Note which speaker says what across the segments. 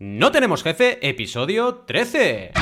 Speaker 1: No tenemos jefe, episodio 13.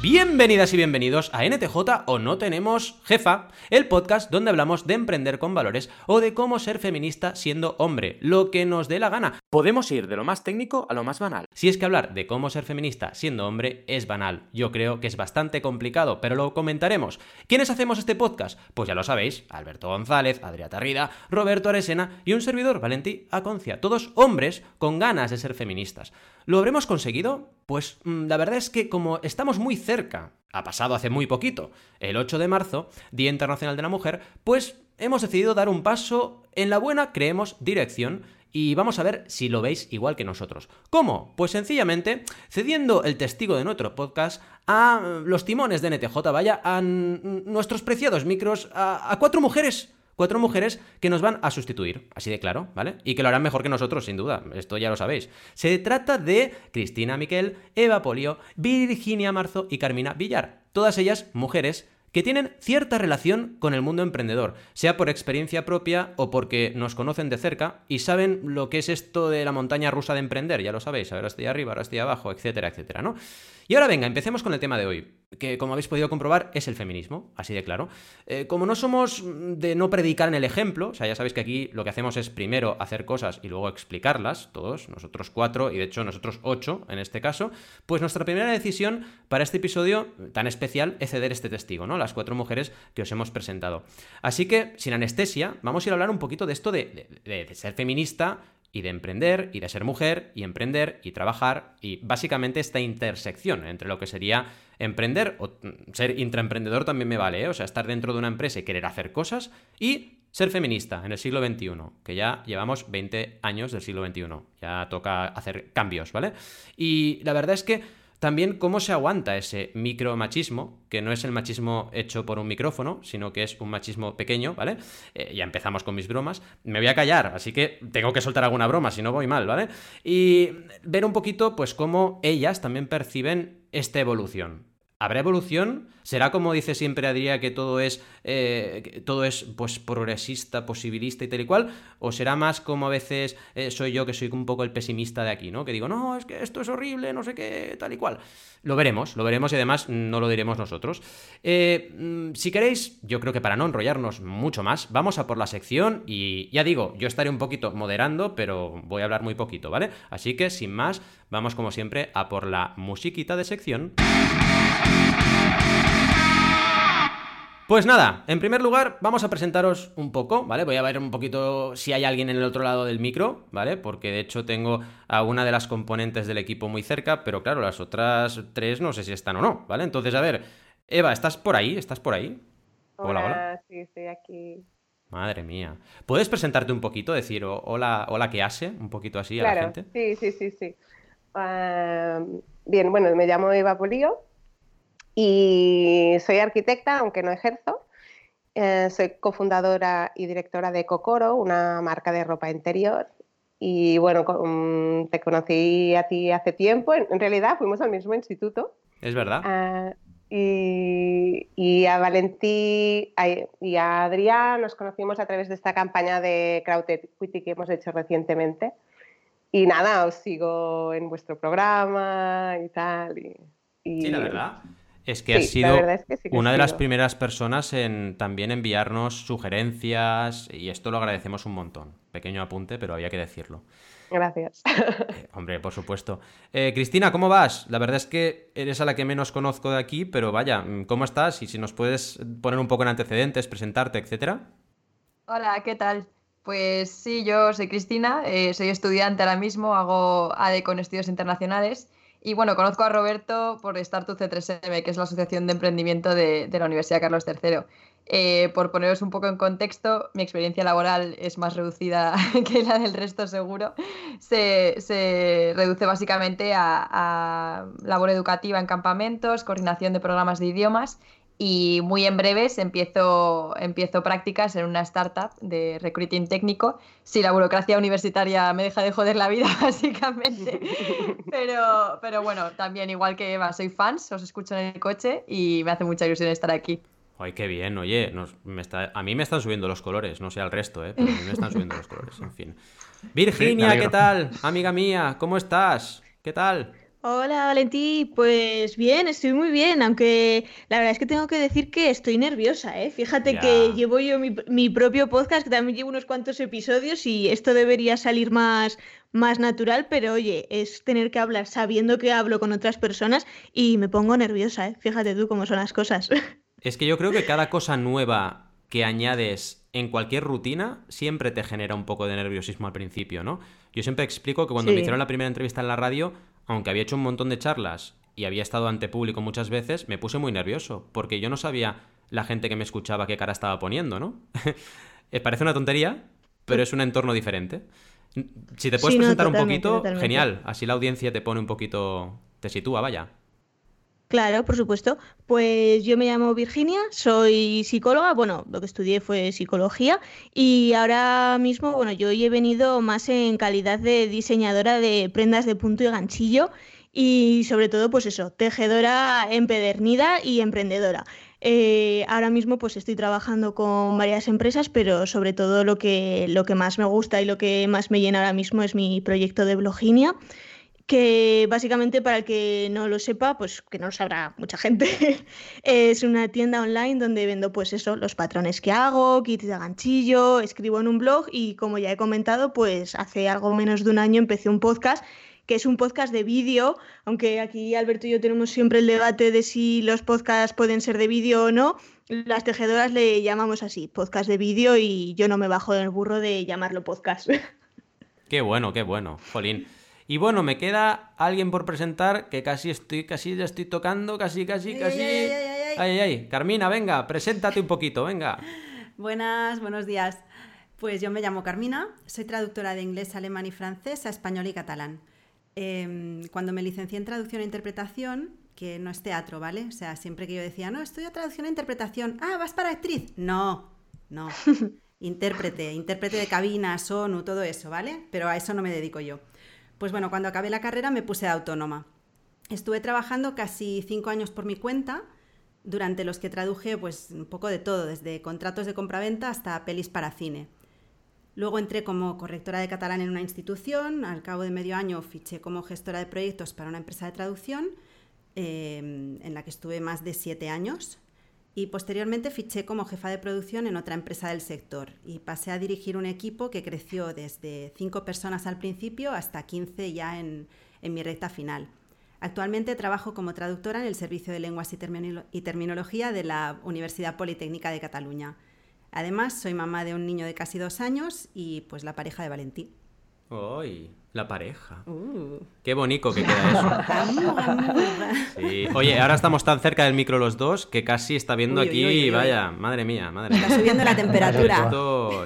Speaker 1: Bienvenidas y bienvenidos a NTJ o No Tenemos Jefa, el podcast donde hablamos de emprender con valores o de cómo ser feminista siendo hombre, lo que nos dé la gana. Podemos ir de lo más técnico a lo más banal. Si es que hablar de cómo ser feminista siendo hombre es banal, yo creo que es bastante complicado, pero lo comentaremos. ¿Quiénes hacemos este podcast? Pues ya lo sabéis, Alberto González, Adrià Tarrida, Roberto Aresena y un servidor, Valentí Aconcia, todos hombres con ganas de ser feministas. ¿Lo habremos conseguido? Pues mm, la verdad es que como estamos muy cerca, ha pasado hace muy poquito, el 8 de marzo, Día Internacional de la Mujer, pues hemos decidido dar un paso en la buena, creemos, dirección y vamos a ver si lo veis igual que nosotros. ¿Cómo? Pues sencillamente cediendo el testigo de nuestro podcast a los timones de NTJ, vaya, a nuestros preciados micros, a, a cuatro mujeres cuatro mujeres que nos van a sustituir, así de claro, ¿vale? Y que lo harán mejor que nosotros, sin duda, esto ya lo sabéis. Se trata de Cristina Miquel, Eva Polio, Virginia Marzo y Carmina Villar, todas ellas mujeres que tienen cierta relación con el mundo emprendedor, sea por experiencia propia o porque nos conocen de cerca y saben lo que es esto de la montaña rusa de emprender, ya lo sabéis, ahora estoy arriba, ahora estoy abajo, etcétera, etcétera, ¿no? Y ahora venga, empecemos con el tema de hoy, que como habéis podido comprobar es el feminismo, así de claro. Eh, como no somos de no predicar en el ejemplo, o sea, ya sabéis que aquí lo que hacemos es primero hacer cosas y luego explicarlas, todos, nosotros cuatro y de hecho nosotros ocho en este caso, pues nuestra primera decisión para este episodio tan especial es ceder este testigo, ¿no? Las cuatro mujeres que os hemos presentado. Así que, sin anestesia, vamos a ir a hablar un poquito de esto de, de ser feminista y de emprender y de ser mujer y emprender y trabajar y básicamente esta intersección entre lo que sería emprender o ser intraemprendedor también me vale, ¿eh? o sea, estar dentro de una empresa y querer hacer cosas y ser feminista en el siglo XXI, que ya llevamos 20 años del siglo XXI, ya toca hacer cambios, ¿vale? Y la verdad es que también cómo se aguanta ese micromachismo, que no es el machismo hecho por un micrófono, sino que es un machismo pequeño, ¿vale? Eh, ya empezamos con mis bromas. Me voy a callar, así que tengo que soltar alguna broma, si no voy mal, ¿vale? Y ver un poquito, pues, cómo ellas también perciben esta evolución. ¿Habrá evolución? ¿Será como dice siempre Adrià que todo es, eh, todo es pues, progresista, posibilista y tal y cual? ¿O será más como a veces eh, soy yo que soy un poco el pesimista de aquí, ¿no? Que digo, no, es que esto es horrible, no sé qué, tal y cual. Lo veremos, lo veremos y además no lo diremos nosotros. Eh, mm, si queréis, yo creo que para no enrollarnos mucho más, vamos a por la sección y ya digo, yo estaré un poquito moderando, pero voy a hablar muy poquito, ¿vale? Así que sin más, vamos como siempre a por la musiquita de sección. Pues nada, en primer lugar vamos a presentaros un poco, ¿vale? Voy a ver un poquito si hay alguien en el otro lado del micro, ¿vale? Porque de hecho tengo a una de las componentes del equipo muy cerca, pero claro, las otras tres no sé si están o no, ¿vale? Entonces, a ver, Eva, ¿estás por ahí? ¿Estás por ahí?
Speaker 2: Hola, hola. Sí, estoy aquí.
Speaker 1: Madre mía. ¿Puedes presentarte un poquito? Decir hola, hola, ¿qué hace? Un poquito así a la gente.
Speaker 2: Sí, sí, sí, sí. bien, bueno, me llamo Eva Polío y soy arquitecta, aunque no ejerzo. Eh, soy cofundadora y directora de Cocoro, una marca de ropa interior. Y bueno, te conocí a ti hace tiempo. En, realidad fuimos al mismo instituto.
Speaker 1: Es verdad.
Speaker 2: Ah, y, a Valentí y a Adrián nos conocimos a través de esta campaña de crowd equity que hemos hecho recientemente. Y nada, os sigo en vuestro programa y tal. Y,
Speaker 1: sí, la verdad. Es que has sido una de las primeras personas en también enviarnos sugerencias y esto lo agradecemos un montón. Pequeño apunte, pero había que decirlo.
Speaker 2: Gracias.
Speaker 1: Eh, hombre, por supuesto. Eh, Cristina, ¿cómo vas? La verdad es que eres a la que menos conozco de aquí, pero vaya, ¿cómo estás? Y si nos puedes poner un poco en antecedentes, presentarte, etcétera.
Speaker 3: Hola, ¿qué tal? Pues sí, yo soy Cristina, eh, soy estudiante ahora mismo, hago ADE con estudios internacionales y bueno, conozco a Roberto por Startup C3M, que es la Asociación de Emprendimiento de, la Universidad Carlos III. Eh, por poneros un poco en contexto, mi experiencia laboral es más reducida que la del resto seguro. Se, reduce básicamente a, labor educativa en campamentos, coordinación de programas de idiomas y muy en breves empiezo, empiezo prácticas en una startup de recruiting técnico. Si la burocracia universitaria me deja de joder la vida, básicamente. Pero, pero bueno, también igual que Eva, soy fans, os escucho en el coche y me hace mucha ilusión estar aquí.
Speaker 1: Ay, qué bien, oye, a mí me están subiendo los colores, no sé al resto, ¿eh? Pero a mí me están subiendo los colores, en fin. Virginia, ¿qué tal? Amiga mía, ¿cómo estás? ¿Qué tal?
Speaker 4: Hola Valentí, pues bien, estoy muy bien, aunque la verdad es que tengo que decir que estoy nerviosa, ¿eh? Fíjate que llevo yo mi, propio podcast, que también llevo unos cuantos episodios y esto debería salir más, más natural, pero oye, es tener que hablar sabiendo que hablo con otras personas y me pongo nerviosa, ¿eh? Fíjate tú cómo son las cosas.
Speaker 1: Es que yo creo que cada cosa nueva que añades en cualquier rutina siempre te genera un poco de nerviosismo al principio, ¿no? Yo siempre explico que cuando me hicieron la primera entrevista en la radio, aunque había hecho un montón de charlas y había estado ante público muchas veces, me puse muy nervioso, porque yo no sabía la gente que me escuchaba qué cara estaba poniendo, ¿no? Eh, parece una tontería, pero es un entorno diferente. Si te puedes presentar un poquito, genial. Así la audiencia te pone un poquito. te sitúa, vaya.
Speaker 4: Claro, por supuesto. Pues yo me llamo Virginia, soy psicóloga, bueno, lo que estudié fue psicología y ahora mismo, bueno, yo he venido más en calidad de diseñadora de prendas de punto y ganchillo y sobre todo, pues eso, tejedora empedernida y emprendedora. Eh, ahora mismo pues estoy trabajando con varias empresas, pero sobre todo lo que, lo que más me gusta y lo que más me llena ahora mismo es mi proyecto de Bloginia que básicamente para el que no lo sepa, pues que no lo sabrá mucha gente, es una tienda online donde vendo pues eso, los patrones que hago, kits de ganchillo, escribo en un blog y como ya he comentado, pues hace algo menos de un año empecé un podcast que es un podcast de vídeo, aunque aquí Alberto y yo tenemos siempre el debate de si los podcasts pueden ser de vídeo o no, las tejedoras le llamamos así, podcast de vídeo y yo no me bajo del burro de llamarlo podcast.
Speaker 1: Qué bueno, qué bueno, Jolín. Y bueno, me queda alguien por presentar que casi estoy, casi ya estoy tocando, casi, casi, casi. Ay, ay, ay, ay. Carmina, venga, preséntate un poquito, venga.
Speaker 5: Buenas, buenos días. Pues yo me llamo Carmina, soy traductora de inglés, alemán y francés a español y catalán. Em, cuando me licencié en traducción e interpretación, que no es teatro, ¿vale? O sea, siempre que yo decía, no, estudio traducción e interpretación, ah, vas para actriz. No, no. intérprete, intérprete de cabina, sonu, todo eso, ¿vale? Pero a eso no me dedico yo. Pues bueno, cuando acabé la carrera me puse autónoma. Estuve trabajando casi cinco años por mi cuenta, durante los que traduje pues un poco de todo, desde contratos de compraventa hasta pelis para cine. Luego entré como correctora de catalán en una institución, al cabo de medio año fiché como gestora de proyectos para una empresa de traducción, eh, en la que estuve más de siete años y posteriormente fiché como jefa de producción en otra empresa del sector y pasé a dirigir un equipo que creció desde 5 personas al principio hasta 15 ya en, mi recta final. Actualmente trabajo como traductora en el Servicio de Lenguas y, y Terminología de la Universidad Politécnica de Cataluña. Además, soy mamá de un niño de casi dos años y pues la pareja de Valentín.
Speaker 1: ¡Ay! La pareja. Uh. Qué bonito que queda eso. Oye, ahora estamos tan cerca del micro los dos que casi está viendo aquí, vaya, madre mía, madre mía.
Speaker 5: Está subiendo la temperatura.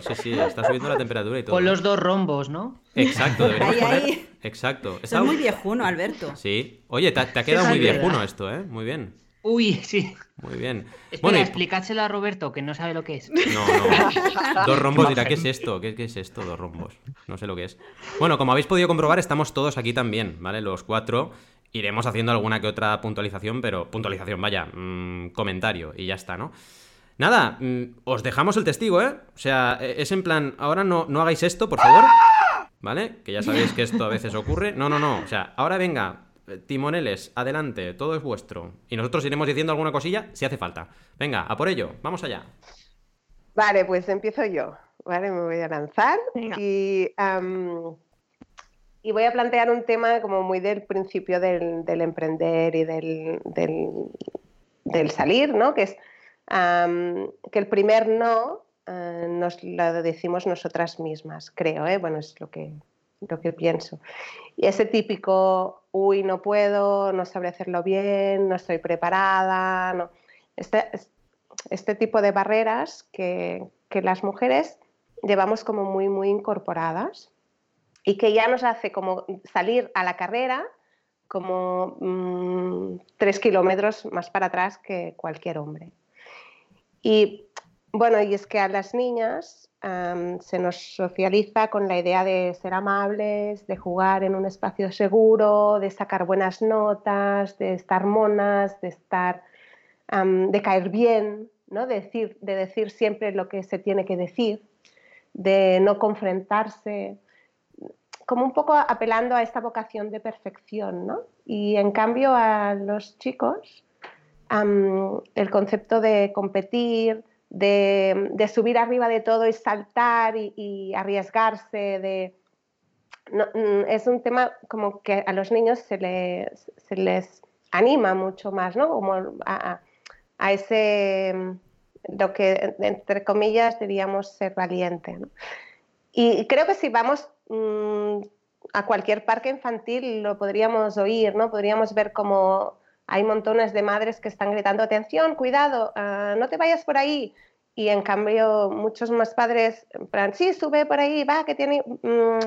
Speaker 1: sí, sí, está subiendo la temperatura y todo.
Speaker 6: Con los dos rombos, ¿no?
Speaker 1: Exacto, deberíamos poner... Exacto.
Speaker 5: Está muy viejuno, Alberto.
Speaker 1: Sí. Oye, te, ha quedado muy viejuno esto, ¿eh? Muy bien.
Speaker 6: Uy, sí.
Speaker 1: Muy bien.
Speaker 6: Espera, explicádselo a Roberto, que no sabe lo que es.
Speaker 1: No, no. Dos rombos dirá, ¿qué es esto? ¿Qué, es esto? Dos rombos. No sé lo que es. Bueno, como habéis podido comprobar, estamos todos aquí también, ¿vale? Los cuatro. Iremos haciendo alguna que otra puntualización, pero puntualización, vaya, mm, comentario y ya está, ¿no? Nada, mm, os dejamos el testigo, ¿eh? O sea, e, es en plan, ahora no, no hagáis esto, por favor. ¿Vale? Que ya sabéis que esto a veces ocurre. No, no, no. O sea, ahora venga, timoneles, adelante, todo es vuestro. Y nosotros iremos diciendo alguna cosilla si hace falta. Venga, a por ello, vamos allá.
Speaker 2: Vale, pues empiezo yo. Vale, me voy a lanzar y, y, voy a plantear un tema como muy del principio del, emprender y del, del, salir, ¿no? Que es que el primer no eh, nos lo decimos nosotras mismas, creo, ¿eh? Bueno, es lo que, lo que pienso. Y ese típico, uy, no puedo, no sabré hacerlo bien, no estoy preparada, no. Este, este tipo de barreras que, las mujeres llevamos como muy, muy incorporadas y que ya nos hace como salir a la carrera como mm, tres kilómetros más para atrás que cualquier hombre. Y bueno, y es que a las niñas se nos socializa con la idea de ser amables, de jugar en un espacio seguro, de sacar buenas notas, de estar monas, de estar, de caer bien, ¿no? decir, de decir siempre lo que se tiene que decir, de no confrontarse, como un poco apelando a esta vocación de perfección, ¿no? Y en cambio a los chicos, el concepto de competir, de, subir arriba de todo y saltar y, arriesgarse, de, mm, es un tema como que a los niños se les, se les anima mucho más, ¿no? Como a, a ese, lo que entre comillas diríamos ser valiente. ¿no? Y creo que si vamos mm, a cualquier parque infantil lo podríamos oír, ¿no? Podríamos ver como hay montones de madres que están gritando, atención, cuidado, ah, no te vayas por ahí. Y en cambio muchos más padres, en sí, sube por ahí, va, que tiene, mm,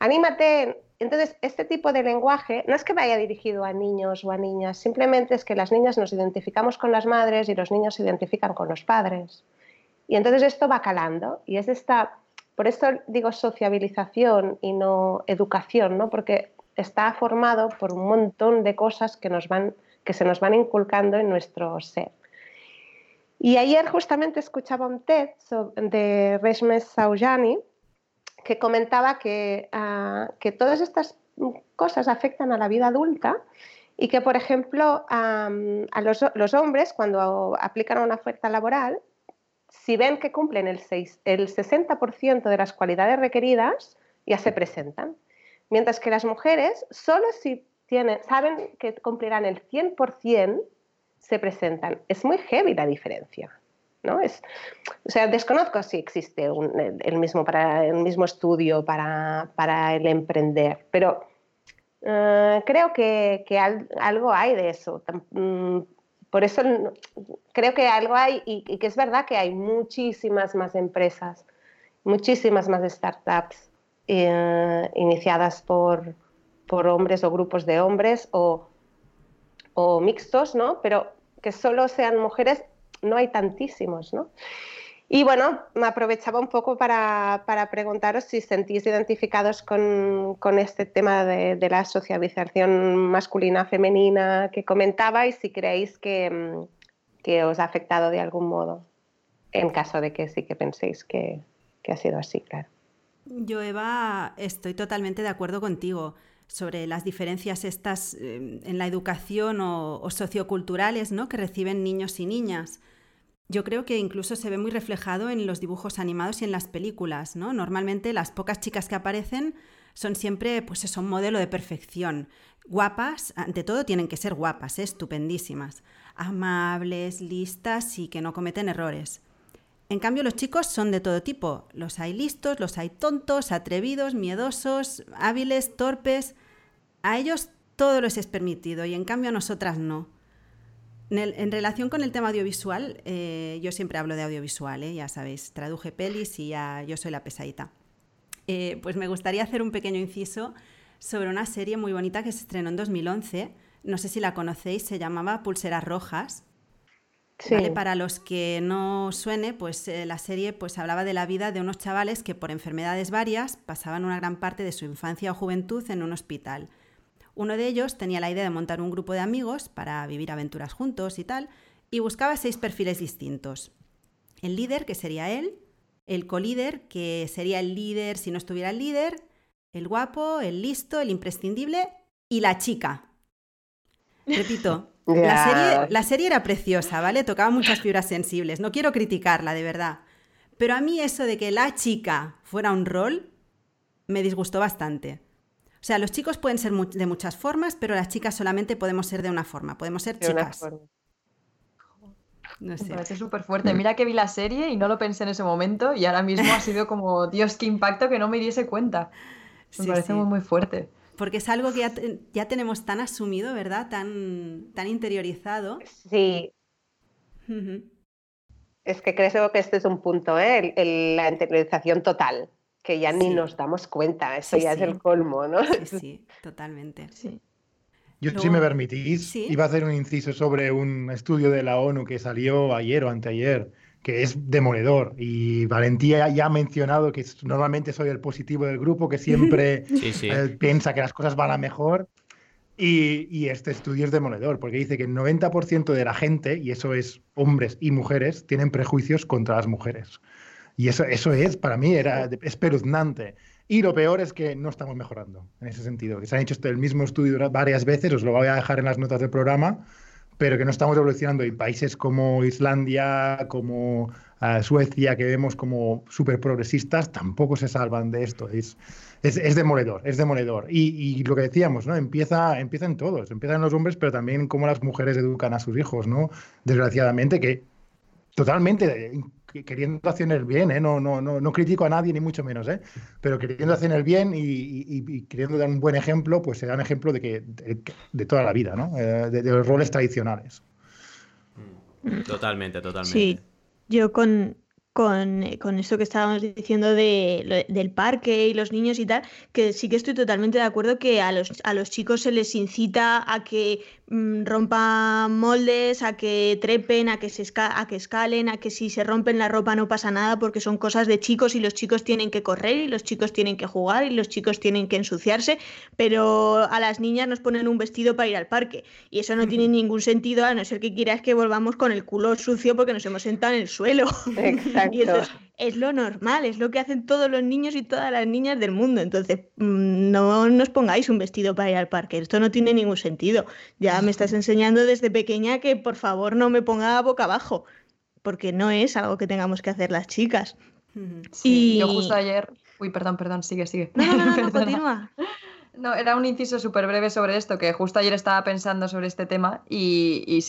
Speaker 2: anímate. Entonces, este tipo de lenguaje no es que vaya dirigido a niños o a niñas, simplemente es que las niñas nos identificamos con las madres y los niños se identifican con los padres. Y entonces esto va calando y es esta por eso digo sociabilización y no educación, ¿no? porque está formado por un montón de cosas que, nos van, que se nos van inculcando en nuestro ser. Y ayer justamente escuchaba un TED de Reshmes Saujani que comentaba que, ah, que, todas estas cosas afectan a la vida adulta y que, por ejemplo, a los, hombres cuando aplican una oferta laboral si ven que cumplen el, 6, el 60% de las cualidades requeridas, ya se presentan. Mientras que las mujeres, solo si tienen, saben que cumplirán el 100%, se presentan. Es muy heavy la diferencia. ¿no? Es, o sea, desconozco si existe el, mismo para, el mismo estudio para, para el emprender, pero eh, creo que, que, algo hay de eso. Mm, por eso creo que algo hay y, que es verdad que hay muchísimas más empresas, muchísimas más startups eh, iniciadas por, por, hombres o grupos de hombres o, o, mixtos, ¿no? Pero que solo sean mujeres no hay tantísimos, ¿no? Y bueno, me aprovechaba un poco para, preguntaros si sentís identificados con, este tema de, la socialización masculina-femenina que comentaba y si creéis que, os ha afectado de algún modo, en caso de que sí que penséis que, ha sido así, claro.
Speaker 5: Yo, Eva, estoy totalmente de acuerdo contigo sobre las diferencias estas eh, en la educación o, socioculturales ¿no? que reciben niños y niñas yo creo que incluso se ve muy reflejado en los dibujos animados y en las películas, ¿no? Normalmente las pocas chicas que aparecen son siempre, pues eso, un modelo de perfección. Guapas, ante todo tienen que ser guapas, ¿eh? estupendísimas. Amables, listas y que no cometen errores. En cambio, los chicos son de todo tipo. Los hay listos, los hay tontos, atrevidos, miedosos, hábiles, torpes. A ellos todo les es permitido y en cambio a nosotras no. En, relación con el tema audiovisual, eh, yo siempre hablo de audiovisual, ¿eh? ya sabéis, traduje pelis y ya yo soy la pesadita. Eh, pues me gustaría hacer un pequeño inciso sobre una serie muy bonita que se estrenó en 2011. No sé si la conocéis, se llamaba Pulseras Rojas. Para los que no suene, pues la serie pues, hablaba de la vida de unos chavales que por enfermedades varias pasaban una gran parte de su infancia o juventud en un hospital. Uno de ellos tenía la idea de montar un grupo de amigos para vivir aventuras juntos y tal, y buscaba seis perfiles distintos. El líder, que sería él, el colíder, que sería el líder si no estuviera el líder, el guapo, el listo, el imprescindible y la chica. Repito, la, serie, la serie era preciosa, ¿vale? Tocaba muchas fibras sensibles, no quiero criticarla, de verdad. Pero a mí eso de que la chica fuera un rol me disgustó bastante. O sea, los chicos pueden ser de muchas formas, pero las chicas solamente podemos ser de una forma, podemos ser chicas.
Speaker 3: No sé. Me parece súper fuerte. Mira que vi la serie y no lo pensé en ese momento y ahora mismo ha sido como, Dios, qué impacto que no me diese cuenta. Me parece muy, muy fuerte.
Speaker 5: Porque es algo que ya, tenemos tan asumido, ¿verdad? Tan, tan interiorizado.
Speaker 2: Sí. Es que creo que este es un punto, ¿eh? la interiorización total que ya ni nos damos cuenta, eso ya es el colmo, ¿no?
Speaker 5: Sí, sí, totalmente. Sí.
Speaker 7: Yo, si me permitís, iba a hacer un inciso sobre un estudio de la ONU que salió ayer o anteayer, que es demoledor. Y Valentía ya ha mencionado que normalmente soy el positivo del grupo, que siempre eh, piensa que las cosas van a mejor. Y, este estudio es demoledor, porque dice que el 90% de la gente, y eso es hombres y mujeres, tienen prejuicios contra las mujeres. Y eso, eso es, para mí, era espeluznante. Y lo peor es que no estamos mejorando en ese sentido. Que se han hecho el mismo estudio varias veces, os lo voy a dejar en las notas del programa, pero que no estamos evolucionando. Y países como Islandia, como eh, Suecia, que vemos como súper progresistas, tampoco se salvan de esto. Es, es, demoledor, es demoledor. Y, lo que decíamos, ¿no? Empieza, empieza en todos, empiezan los hombres, pero también cómo las mujeres educan a sus hijos, ¿no? Desgraciadamente, que totalmente queriendo hacer el bien, ¿eh? no, no, no, no critico a nadie ni mucho menos, ¿eh? pero queriendo hacer el bien y, queriendo dar un buen ejemplo, pues se da un ejemplo de que de, toda la vida, ¿no? Eh, de, de, los roles tradicionales.
Speaker 1: Totalmente, totalmente.
Speaker 4: Sí, yo con, con, con, esto que estábamos diciendo de, del parque y los niños y tal, que sí que estoy totalmente de acuerdo que a los, a los chicos se les incita a que mm, rompan moldes, a que trepen, a que, se a que escalen, a que si se rompen la ropa no pasa nada porque son cosas de chicos y los chicos tienen que correr y los chicos tienen que jugar y los chicos tienen que ensuciarse, pero a las niñas nos ponen un vestido para ir al parque y eso no tiene ningún sentido a no ser que quieras que volvamos con el culo sucio porque nos hemos sentado en el suelo.
Speaker 2: Exacto.
Speaker 4: Y eso es, lo normal, es lo que hacen todos los niños y todas las niñas del mundo. Entonces, mm, no nos pongáis un vestido para ir al parque, esto no tiene ningún sentido. Ya me estás enseñando desde pequeña que por favor no me ponga boca abajo, porque no es algo que tengamos que hacer las chicas.
Speaker 3: Sí, y yo justo ayer... Uy, perdón, perdón, sigue, sigue.
Speaker 4: No, no, no, no continúa.
Speaker 3: No, era un inciso súper breve sobre esto, que justo ayer estaba pensando sobre este tema y,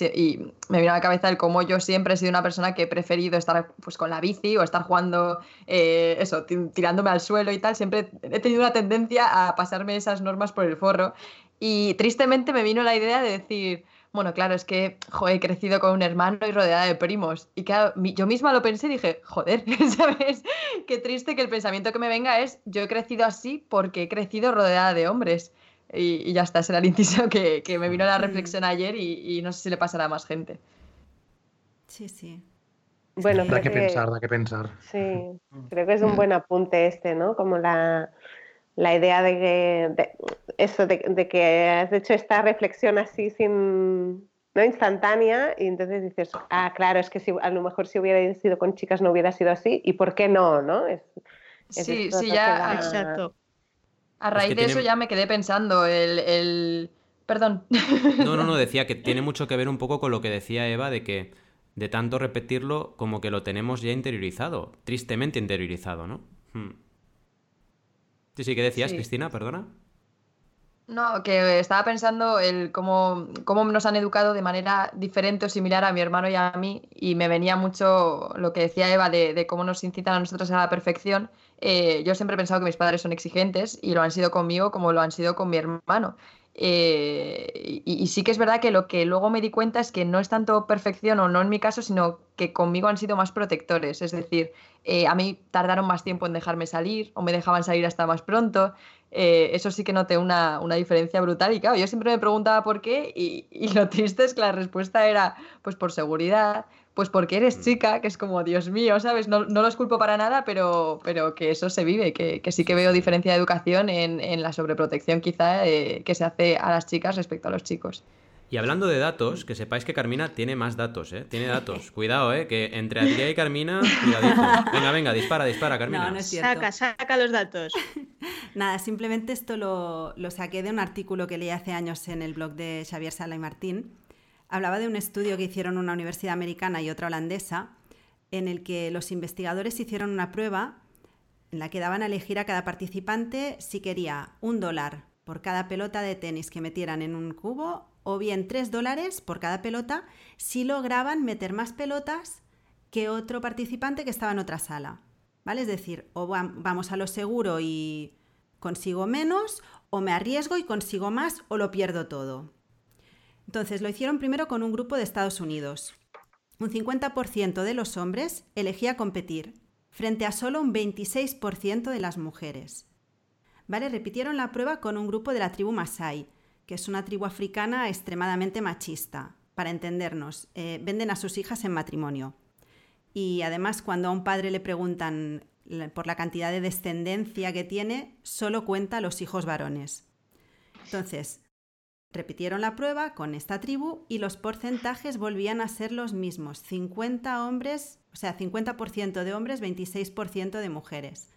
Speaker 3: me vino a la cabeza el cómo yo siempre he sido una persona que he preferido estar pues, con la bici o estar jugando, eh, eso, tirándome al suelo y tal. Siempre he tenido una tendencia a pasarme esas normas por el forro y tristemente me vino la idea de decir, bueno, claro, es que he crecido con un hermano y rodeada de primos. Y claro, yo misma lo pensé y dije, joder, ¿sabes? Qué triste que el pensamiento que me venga es, yo he crecido así porque he crecido rodeada de hombres. Y, ya está, ese era el inciso que, me vino a la reflexión ayer y, no sé si le pasará a más gente.
Speaker 5: Sí, sí.
Speaker 7: Bueno, da que, pensar, da que pensar.
Speaker 2: Sí, creo que es un buen apunte este, ¿no? Como la, la idea de que, eso, de, que has hecho esta reflexión así sin, ¿no? instantánea y entonces dices, ah, claro, es que si, a lo mejor si hubiera sido con chicas no hubiera sido así y por qué no, ¿no? Es,
Speaker 3: sí, sí, ya, exacto. A raíz de eso ya me quedé pensando, el, el... Perdón.
Speaker 1: No, no, no, decía que tiene mucho que ver un poco con lo que decía Eva de que de tanto repetirlo como que lo tenemos ya interiorizado, tristemente interiorizado, ¿no? Hmm. Sí, sí, ¿qué decías, Cristina? Perdona.
Speaker 3: No, que estaba pensando el cómo, cómo, nos han educado de manera diferente o similar a mi hermano y a mí, y me venía mucho lo que decía Eva de, cómo nos incitan a nosotros a la perfección. Eh, yo siempre he pensado que mis padres son exigentes y lo han sido conmigo como lo han sido con mi hermano. Eh, y, sí que es verdad que lo que luego me di cuenta es que no es tanto perfección o no en mi caso, sino que conmigo han sido más protectores. Es decir, eh, a mí tardaron más tiempo en dejarme salir o me dejaban salir hasta más pronto. Eh, eso sí que noté una, una, diferencia brutal. Y claro, yo siempre me preguntaba por qué y, y lo triste es que la respuesta era pues por seguridad, pues porque eres mm. chica, que es como, Dios mío, ¿sabes? No, no los culpo para nada, pero, pero que eso se vive, que, sí que veo diferencia de educación en, la sobreprotección quizá eh, que se hace a las chicas respecto a los chicos.
Speaker 1: Y hablando de datos, que sepáis que Carmina tiene más datos, ¿eh? Tiene datos. Cuidado, ¿eh? Que entre Adrià y Carmina, cuidadito. Venga, venga, dispara, dispara, Carmina.
Speaker 5: No, no es cierto.
Speaker 4: Saca, saca los datos.
Speaker 5: Nada, simplemente esto lo, lo, saqué de un artículo que leí hace años en el blog de Xavier Sala y Martín, hablaba de un estudio que hicieron una universidad americana y otra holandesa, en el que los investigadores hicieron una prueba en la que daban a elegir a cada participante si quería un dólar por cada pelota de tenis que metieran en un cubo o bien tres dólares por cada pelota si lograban meter más pelotas que otro participante que estaba en otra sala. ¿Vale? Es decir, o vamos a lo seguro y consigo menos, o me arriesgo y consigo más, o lo pierdo todo. Entonces, lo hicieron primero con un grupo de Estados Unidos. Un 50% de los hombres elegía competir, frente a solo un 26% de las mujeres. ¿Vale? Repitieron la prueba con un grupo de la tribu Masai, que es una tribu africana extremadamente machista. Para entendernos, eh, venden a sus hijas en matrimonio. Y además, cuando a un padre le preguntan por la cantidad de descendencia que tiene, solo cuenta los hijos varones. Entonces, Repitieron la prueba con esta tribu y los porcentajes volvían a ser los mismos. 50 hombres, o sea, 50% de hombres, 26% de mujeres.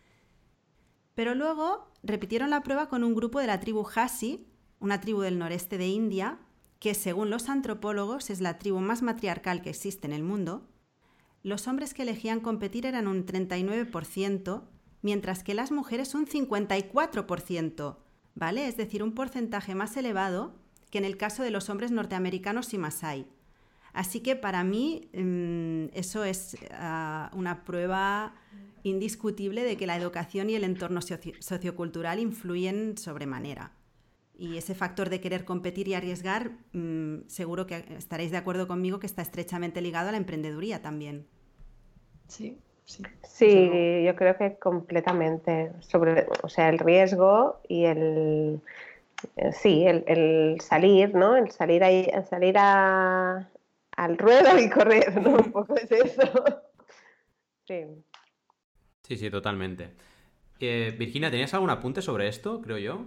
Speaker 5: Pero luego repitieron la prueba con un grupo de la tribu Hasi, una tribu del noreste de India, que según los antropólogos es la tribu más matriarcal que existe en el mundo. Los hombres que elegían competir eran un 39%, mientras que las mujeres un 54%, ¿vale? Es decir, un porcentaje más elevado que en el caso de los hombres norteamericanos y masái. Así que para mí mm, eso es ah, una prueba indiscutible de que la educación y el entorno socio- sociocultural influyen sobremanera. Y ese factor de querer competir y arriesgar, mm, seguro que estaréis de acuerdo conmigo que está estrechamente ligado a la emprendeduría también.
Speaker 3: Sí, sí.
Speaker 2: Sí, yo creo que completamente. Sobre, o sea, el riesgo y el sí, el, el salir, ¿no? El salir ahí, el salir a, al ruedo y correr, ¿no? Un poco es eso. Sí.
Speaker 1: Sí, sí, totalmente. Eh, Virginia, ¿tenías algún apunte sobre esto, creo yo?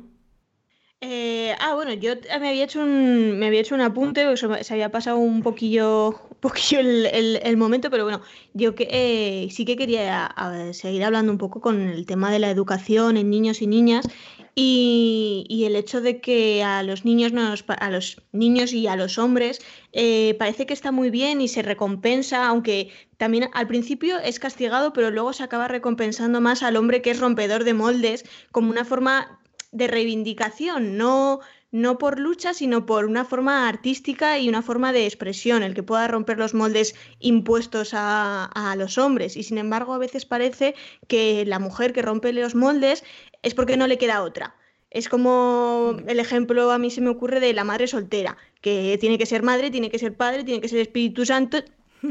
Speaker 4: Eh, ah, bueno, yo me había hecho un, me había hecho un apunte, porque se había pasado un poquillo, un poquillo el, el- el momento, pero bueno, yo que, eh, sí que quería a- seguir hablando un poco con el tema de la educación en niños y niñas y, y el hecho de que a los niños nos, a los niños y a los hombres eh, parece que está muy bien y se recompensa, aunque también al principio es castigado, pero luego se acaba recompensando más al hombre que es rompedor de moldes como una forma de reivindicación, no, no por lucha, sino por una forma artística y una forma de expresión, el que pueda romper los moldes impuestos a, a los hombres. Y sin embargo, a veces parece que la mujer que rompe los moldes es porque no le queda otra. Es como el ejemplo a mí se me ocurre de la madre soltera, que tiene que ser madre, tiene que ser padre, tiene que ser Espíritu Santo,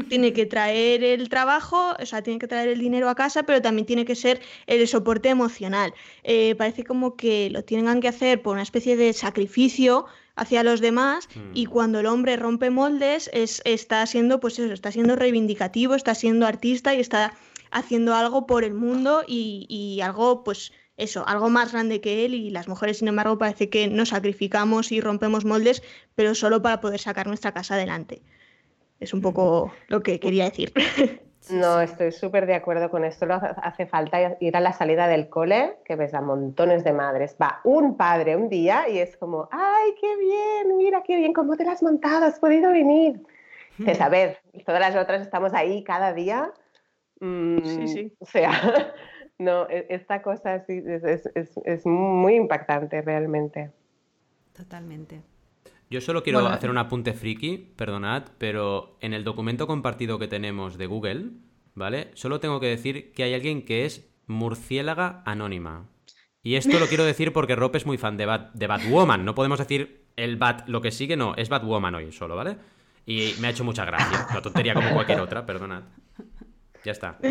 Speaker 4: tiene que traer el trabajo, o sea, tiene que traer el dinero a casa, pero también tiene que ser el soporte emocional. Eh, parece como que lo tengan que hacer por una especie de sacrificio hacia los demás
Speaker 1: Mm.
Speaker 4: y cuando el hombre rompe moldes es, está siendo pues eso, está siendo reivindicativo, está siendo artista y está haciendo algo por el mundo y, y algo pues eso, algo más grande que él y las mujeres sin embargo parece que nos sacrificamos y rompemos moldes pero solo para poder sacar nuestra casa adelante. Es un poco lo que quería decir.
Speaker 2: No, estoy súper de acuerdo con esto. Lo hace- falta ir a la salida del cole, que ves a montones de madres. Va un padre un día y es como, ¡ay, qué bien! Mira, qué bien, ¿cómo te lo has montado? ¿Has podido venir? Dices, a ver, todas las otras estamos ahí cada día. Mm,
Speaker 4: Sí, sí.
Speaker 2: O sea, no, e- esta cosa es, es- es- es muy impactante realmente.
Speaker 5: Totalmente.
Speaker 1: Yo solo quiero
Speaker 3: Bueno,
Speaker 1: hacer un apunte friki, perdonad, pero en el documento compartido que tenemos de Google, ¿vale? Solo tengo que decir que hay alguien que es murciélaga anónima. Y esto lo quiero decir porque Rob es muy fan de, Bat, de Batwoman. No podemos decir el Bat, lo que sigue, no, es Batwoman hoy solo, ¿vale? Y me ha hecho mucha gracia. Una tontería como cualquier otra, perdonad. Ya está.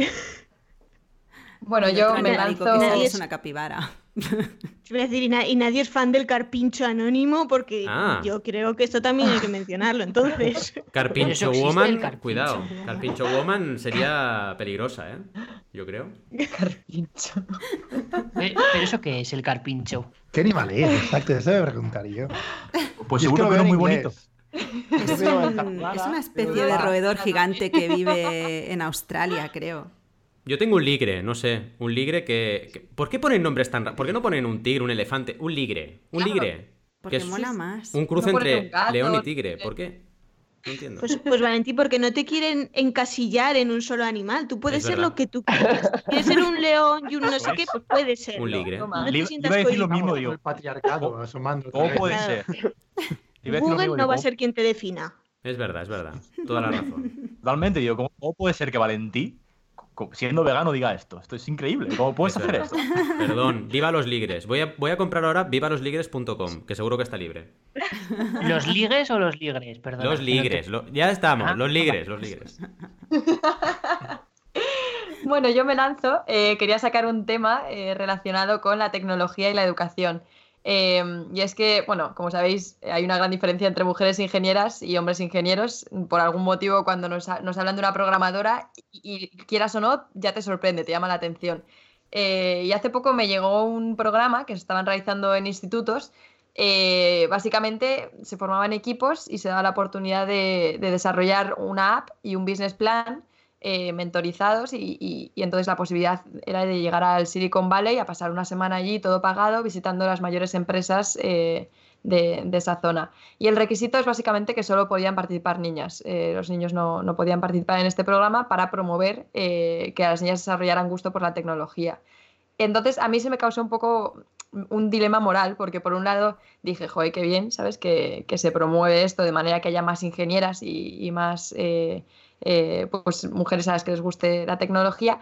Speaker 3: Bueno, yo me lanzo.
Speaker 4: Nadie
Speaker 5: es- una capibara.
Speaker 4: Iba a decir, y, na- y nadie es fan del carpincho anónimo porque
Speaker 1: Ah.
Speaker 4: yo creo que esto también hay que mencionarlo. Entonces,
Speaker 1: Carpincho Woman,
Speaker 6: carpincho.
Speaker 1: cuidado. Carpincho Woman sería peligrosa, ¿eh? Yo creo.
Speaker 3: Carpincho.
Speaker 6: Pe- ¿Pero eso qué es el carpincho?
Speaker 7: ¿Qué animal es? Exacto, eso debe preguntar yo.
Speaker 8: Pues
Speaker 7: Yo
Speaker 8: seguro que no muy bonito.
Speaker 5: Es, un- una especie
Speaker 7: de
Speaker 5: roedor gigante que vive en Australia, creo.
Speaker 1: Yo tengo un ligre, no sé. Un ligre que. que- ¿Por qué ponen nombres tan raros? ¿Por qué no ponen un tigre, un elefante? Un ligre. Un
Speaker 3: Claro,
Speaker 1: ligre.
Speaker 5: Porque
Speaker 1: que es
Speaker 5: mola más.
Speaker 1: un cruce
Speaker 3: No
Speaker 1: entre
Speaker 3: un gato,
Speaker 1: león y tigre. ¿Por qué? No entiendo.
Speaker 4: pues, pues Valentín, porque no te quieren encasillar en un solo animal. Tú puedes
Speaker 1: Es
Speaker 4: ser
Speaker 1: verdad.
Speaker 4: lo que tú quieras. Quieres ser un león y un no sé qué, pues puedes ser.
Speaker 1: Un ligre.
Speaker 4: No
Speaker 8: Le-
Speaker 4: te sientas
Speaker 8: iba a decir lo mismo, digo.
Speaker 7: el patriarcado asomando.
Speaker 8: ¿Cómo
Speaker 7: vez.
Speaker 8: puede ser?
Speaker 4: Google no va a
Speaker 8: digo,
Speaker 4: ser quien te defina.
Speaker 1: Es verdad, es verdad. Toda la razón.
Speaker 8: Totalmente, digo, ¿cómo, cómo puede ser que Valentí, siendo vegano, diga esto? Esto es increíble. ¿Cómo puedes
Speaker 1: Es
Speaker 8: hacer esto?
Speaker 1: Perdón, viva los ligres. Voy a, voy a comprar ahora vivalosligres.com, que seguro que está libre.
Speaker 6: ¿Los ligues o los ligres? Perdón.
Speaker 1: Los ligres, lo- ya estamos,
Speaker 6: Ah,
Speaker 1: los ligres, los ligres.
Speaker 3: Bueno, yo me lanzo. eh, quería sacar un tema eh, relacionado con la tecnología y la educación. Eh, y es que, bueno, como sabéis, hay una gran diferencia entre mujeres ingenieras y hombres ingenieros. Por algún motivo, cuando nos, nos hablan de una programadora, y, quieras o no, ya te sorprende, te llama la atención. Eh, y hace poco me llegó un programa que se estaban realizando en institutos eh, básicamente se formaban equipos y se daba la oportunidad de desarrollar una app y un business plan eh, mentorizados y, y- y entonces la posibilidad era de llegar al Silicon Valley a pasar una semana allí todo pagado visitando las mayores empresas eh, de, de esa zona. Y el requisito es básicamente que solo podían participar niñas. Eh, los niños no, no podían participar en este programa para promover eh, que las niñas desarrollaran gusto por la tecnología. Entonces a mí se me causó un poco un dilema moral, porque por un lado dije, joder, qué bien, ¿sabes? Que, que se promueve esto de manera que haya más ingenieras y, y más eh, eh, pues, mujeres a las que les guste la tecnología.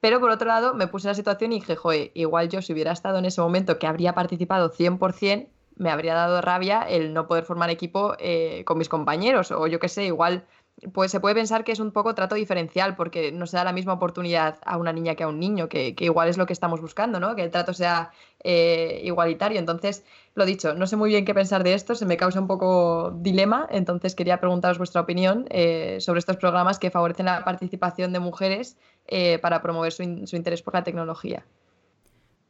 Speaker 3: Pero por otro lado, me puse en la situación y dije, joder, igual yo si hubiera estado en ese momento que habría participado 100%, me habría dado rabia el no poder formar equipo eh, con mis compañeros. O yo qué sé, igual pues se puede pensar que es un poco trato diferencial porque no se da la misma oportunidad a una niña que a un niño, que, que igual es lo que estamos buscando, ¿no? Que el trato sea eh, igualitario. Entonces, lo dicho, no sé muy bien qué pensar de esto, se me causa un poco dilema, entonces quería preguntaros vuestra opinión eh, sobre estos programas que favorecen la participación de mujeres eh, para promover su, su interés por la tecnología.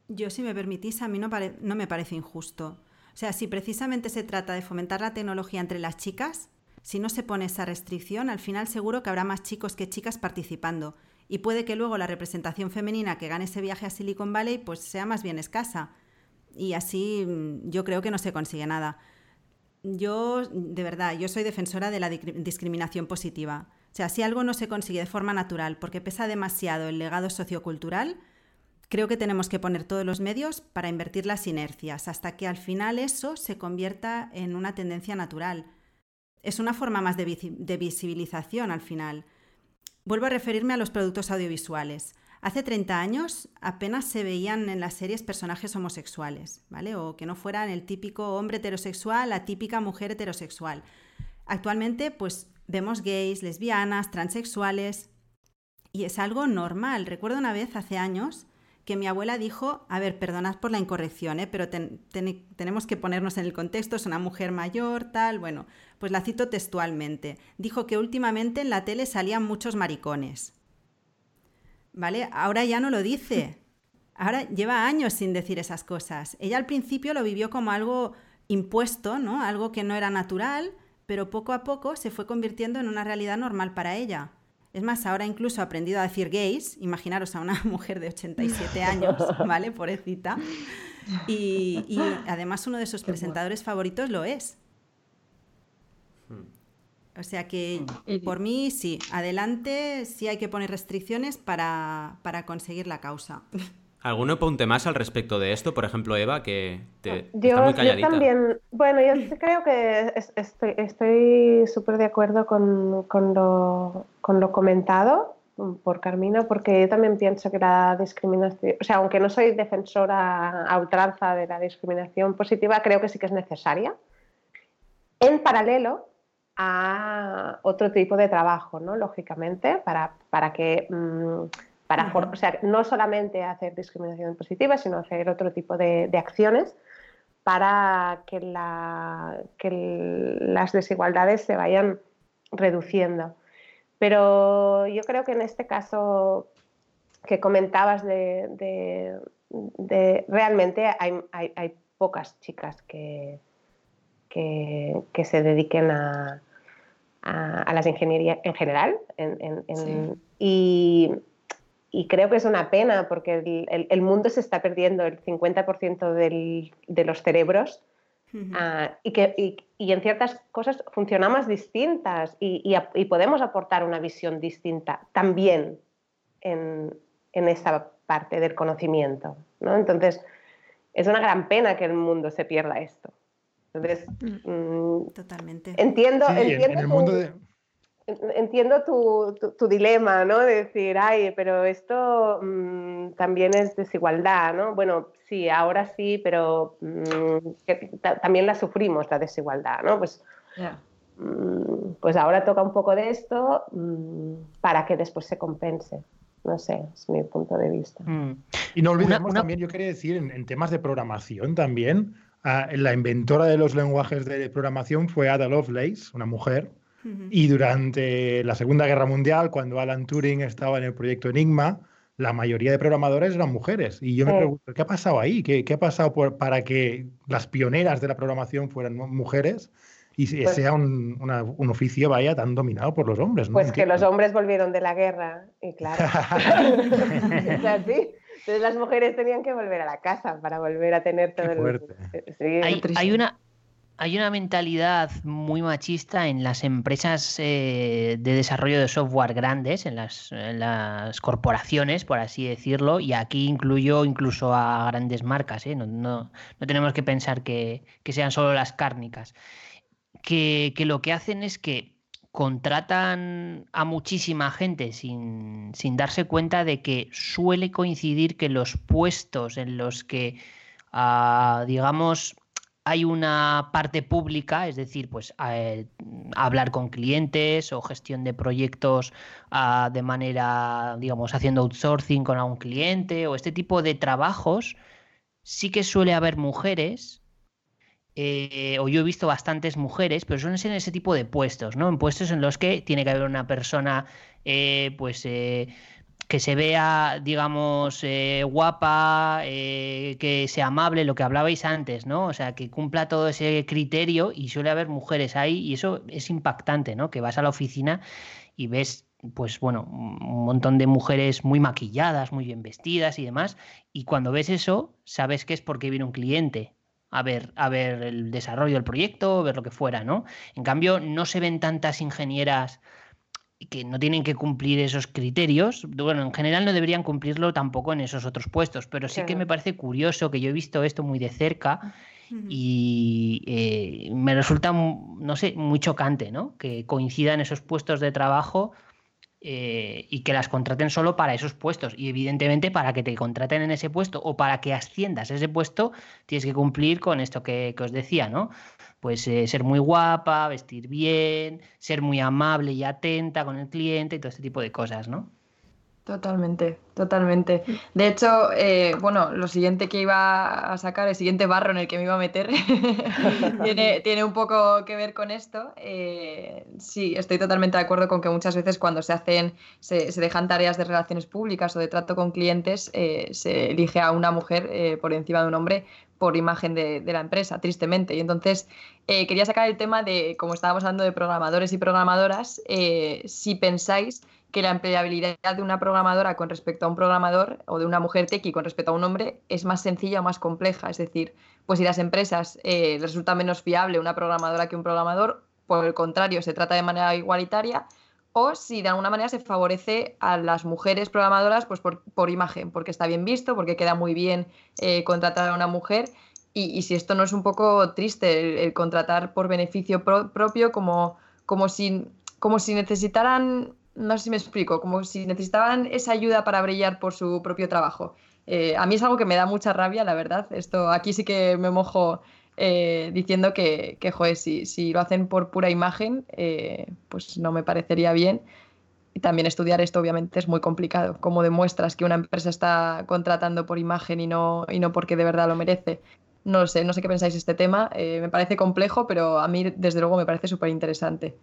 Speaker 5: Yo, si me permitís, a mí no, no me parece injusto. O sea, si precisamente se trata de fomentar la tecnología entre las chicas, si no se pone esa restricción, al final seguro que habrá más chicos que chicas participando. Y puede que luego la representación femenina que gane ese viaje a Silicon Valley pues sea más bien escasa. Y así mm, yo creo que no se consigue nada. Yo, de verdad, yo soy defensora de la discri- discriminación positiva. O sea, si algo no se consigue de forma natural porque pesa demasiado el legado sociocultural, Creo que tenemos que poner todos los medios para invertir las inercias hasta que al final eso se convierta en una tendencia natural. Es una forma más de, de visibilización al final. Vuelvo a referirme a los productos audiovisuales. Hace 30 años apenas se veían en las series personajes homosexuales, ¿vale? O que no fueran el típico hombre heterosexual, la típica mujer heterosexual. Actualmente, pues vemos gays, lesbianas, transexuales, y es algo normal. Recuerdo una vez hace años que mi abuela dijo, a ver, perdonad por la incorrección, ¿eh? pero ten- ten- tenemos que ponernos en el contexto, es una mujer mayor, tal, bueno, pues la cito textualmente. Dijo que últimamente en la tele salían muchos maricones. ¿Vale? Ahora ya no lo dice. Ahora lleva años sin decir esas cosas. Ella al principio lo vivió como algo impuesto, ¿no? Algo que no era natural, pero poco a poco se fue convirtiendo en una realidad normal para ella. Es más, ahora incluso ha aprendido a decir gays, imaginaros a una mujer de 87 años, ¿vale? Pobrecita. Y, y además uno de sus presentadores favoritos lo es. O sea que
Speaker 3: Y-
Speaker 5: por mí sí, adelante, sí hay que poner restricciones para, para conseguir la causa.
Speaker 1: ¿Algún apunte más al respecto de esto? Por ejemplo, Eva, que te, está
Speaker 2: Yo,
Speaker 1: muy
Speaker 2: yo
Speaker 1: calladita.
Speaker 2: también, bueno, yo creo que es- estoy súper de acuerdo con, con lo, con lo comentado por Carmina, porque yo también pienso que la discriminación, o sea, aunque no soy defensora a ultranza de la discriminación positiva, creo que sí que es necesaria, en paralelo a otro tipo de trabajo, ¿no? Lógicamente, para, para que... mm, para, o sea, no solamente hacer discriminación positiva, sino hacer otro tipo de, de acciones para que, la- que el- las desigualdades se vayan reduciendo. Pero yo creo que en este caso que comentabas de, de- de- realmente hay, hay- hay pocas chicas que, que, que se dediquen a, a, a las ingenierías en general. en- en- en-
Speaker 3: Sí.
Speaker 2: y, y creo que es una pena porque el, el- el mundo se está perdiendo el 50% del- de los cerebros
Speaker 5: Ujú.
Speaker 2: ah, y, que, y, y en ciertas cosas funcionamos distintas y, y podemos aportar una visión distinta también en, en esa parte del conocimiento. ¿no? Entonces, es una gran pena que el mundo se pierda esto. Entonces, mm,
Speaker 5: Totalmente.
Speaker 2: entiendo,
Speaker 7: Sí, en,
Speaker 2: entiendo
Speaker 7: en el
Speaker 2: tu-
Speaker 7: mundo de...
Speaker 2: Entiendo tu, tu- tu dilema, ¿no? De decir, ay, pero esto mm, también es desigualdad, ¿no? Bueno, sí, ahora sí, pero mm, que ta- también la sufrimos, la desigualdad, ¿no? Pues,
Speaker 3: Ya.
Speaker 2: mm, pues ahora toca un poco de esto mm, para que después se compense. No sé, es mi punto de vista.
Speaker 6: Mm.
Speaker 7: Y no olvidemos
Speaker 6: una-
Speaker 7: también, yo quería decir, en, en temas de programación también, ah, la inventora de los lenguajes de programación fue Ada Lovelace, una mujer,
Speaker 5: Ujú.
Speaker 7: y durante la Segunda Guerra Mundial, cuando Alan Turing estaba en el proyecto Enigma, la mayoría de programadores eran mujeres. Y yo me
Speaker 2: Sí.
Speaker 7: pregunto, ¿qué ha pasado ahí? ¿Qué, qué ha pasado por- para que las pioneras de la programación fueran mu- mujeres y
Speaker 2: Pues-
Speaker 7: sea un, una- un oficio, vaya, tan dominado por los hombres? ¿no?
Speaker 2: Pues que los hombres volvieron de la guerra y claro, es así. Entonces las mujeres tenían que volver a la casa para volver a tener todo
Speaker 7: Qué
Speaker 2: el... Sí,
Speaker 6: Hay, hay una, hay una mentalidad muy machista en las empresas eh, de desarrollo de software grandes, en las, corporaciones, por así decirlo, y aquí incluyo incluso a grandes marcas, ¿eh? no, tenemos que pensar que, sean solo las cárnicas, que, lo que hacen es que contratan a muchísima gente sin, sin darse cuenta de que suele coincidir que los puestos en los que, ah, digamos, hay una parte pública, es decir, pues eh, hablar con clientes o gestión de proyectos ah, de manera, digamos, haciendo outsourcing con algún cliente o este tipo de trabajos, sí que suele haber mujeres, eh, o yo he visto bastantes mujeres, pero suelen ser en ese tipo de puestos, ¿no? En puestos en los que tiene que haber una persona, eh, pues, que se vea, digamos, eh, guapa, eh, que sea amable, lo que hablabais antes, ¿no? O sea, que cumpla todo ese criterio y suele haber mujeres ahí y eso es impactante, ¿no? Que vas a la oficina y ves, pues bueno, un montón de mujeres muy maquilladas, muy bien vestidas y demás, y cuando ves eso, sabes que es porque viene un cliente a ver, a ver el desarrollo del proyecto, ver lo que fuera, ¿no? En cambio, no se ven tantas ingenieras que no tienen que cumplir esos criterios. Bueno, en general no deberían cumplirlo tampoco en esos otros puestos, pero sí que me parece curioso que yo he visto esto muy de cerca y eh, me resulta, no sé, muy chocante, ¿no? Que coincidan esos puestos de trabajo eh, y que las contraten solo para esos puestos. Y evidentemente para que te contraten en ese puesto o para que asciendas a ese puesto, tienes que cumplir con esto que, que os decía, ¿no? Pues eh, ser muy guapa, vestir bien, ser muy amable y atenta con el cliente y todo este tipo de cosas, ¿no?
Speaker 3: Totalmente, totalmente. De hecho, eh, bueno, lo siguiente que iba a sacar, el siguiente barro en el que me iba a meter, tiene, tiene un poco que ver con esto. Eh, sí, estoy totalmente de acuerdo con que muchas veces cuando se hacen, se, se dejan tareas de relaciones públicas o de trato con clientes, eh, se elige a una mujer por encima de un hombre por imagen de, de la empresa, tristemente. Y entonces eh, quería sacar el tema de, como estábamos hablando de programadores y programadoras, eh, si pensáis que la empleabilidad de una programadora con respecto a un programador o de una mujer tequi con respecto a un hombre es más sencilla o más compleja. Es decir, pues si las empresas eh, resulta menos fiable una programadora que un programador, por el contrario, se trata de manera igualitaria, o si de alguna manera se favorece a las mujeres programadoras pues por, por imagen, porque está bien visto, porque queda muy bien eh, contratar a una mujer. Y, y, si esto no es un poco triste, el, contratar por beneficio pro, propio, como, como, como si necesitaran no sé si me explico, como si necesitaban esa ayuda para brillar por su propio trabajo. Eh, a mí es algo que me da mucha rabia, la verdad. Esto aquí sí que me mojo eh, diciendo que, que joder, si, si, lo hacen por pura imagen, eh, pues no me parecería bien. Y también estudiar esto obviamente es muy complicado. ¿Cómo demuestras que una empresa está contratando por imagen y no, y no porque de verdad lo merece? No sé, no sé qué pensáis de este tema. Me parece complejo, pero a mí desde luego me parece súper interesante.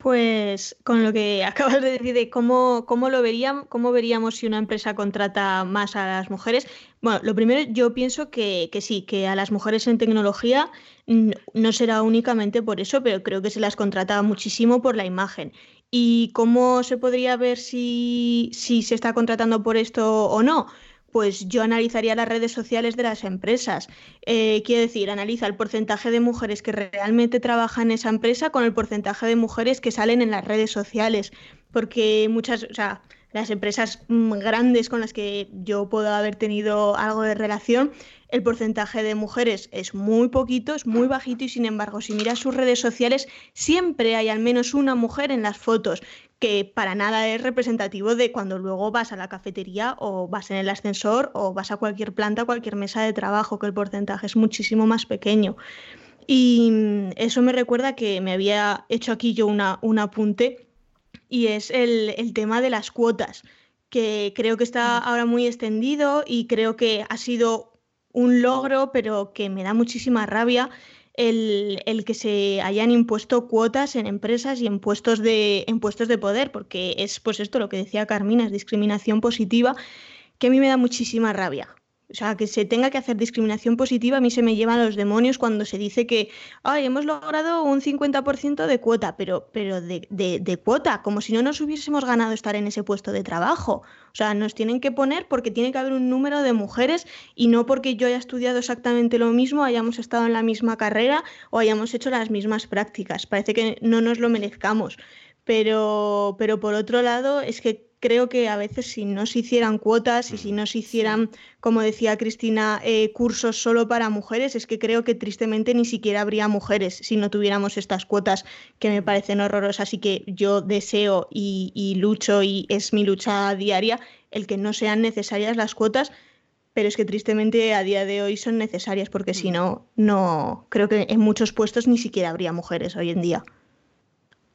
Speaker 4: Pues con lo que acabas de decir de cómo, cómo lo veríamos, cómo veríamos si una empresa contrata más a las mujeres. Bueno, lo primero yo pienso que, que, sí, que a las mujeres en tecnología no será únicamente por eso, pero creo que se las contrata muchísimo por la imagen. ¿Y cómo se podría ver si, si se está contratando por esto o no? Pues yo analizaría las redes sociales de las empresas. Eh, quiero decir, analiza el porcentaje de mujeres que realmente trabajan en esa empresa con el porcentaje de mujeres que salen en las redes sociales. Porque muchas, o sea, las empresas grandes con las que yo puedo haber tenido algo de relación, el porcentaje de mujeres es muy poquito, es muy bajito y sin embargo, si miras sus redes sociales, siempre hay al menos una mujer en las fotos que para nada es representativo de cuando luego vas a la cafetería o vas en el ascensor o vas a cualquier planta, cualquier mesa de trabajo, que el porcentaje es muchísimo más pequeño. Y eso me recuerda que me había hecho aquí yo una, un apunte y es el, el tema de las cuotas, que creo que está ahora muy extendido y creo que ha sido un logro, pero que me da muchísima rabia el, el, que se hayan impuesto cuotas en empresas y en puestos, de, en puestos de poder, porque es pues esto lo que decía Carmina, es discriminación positiva, que a mí me da muchísima rabia. O sea, que se tenga que hacer discriminación positiva, a mí se me llevan los demonios cuando se dice que Ay, hemos logrado un 50% de cuota, pero, pero de, de, de, cuota, como si no nos hubiésemos ganado estar en ese puesto de trabajo. O sea, nos tienen que poner porque tiene que haber un número de mujeres y no porque yo haya estudiado exactamente lo mismo, hayamos estado en la misma carrera o hayamos hecho las mismas prácticas. Parece que no nos lo merezcamos. Pero, pero por otro lado, es que creo que a veces si no se hicieran cuotas y si no se hicieran, como decía Cristina, eh, cursos solo para mujeres, es que creo que tristemente ni siquiera habría mujeres si no tuviéramos estas cuotas que me parecen horrorosas y que yo deseo y, y lucho y es mi lucha diaria el que no sean necesarias las cuotas. Pero es que tristemente a día de hoy son necesarias porque si no, no creo que en muchos puestos ni siquiera habría mujeres hoy en día.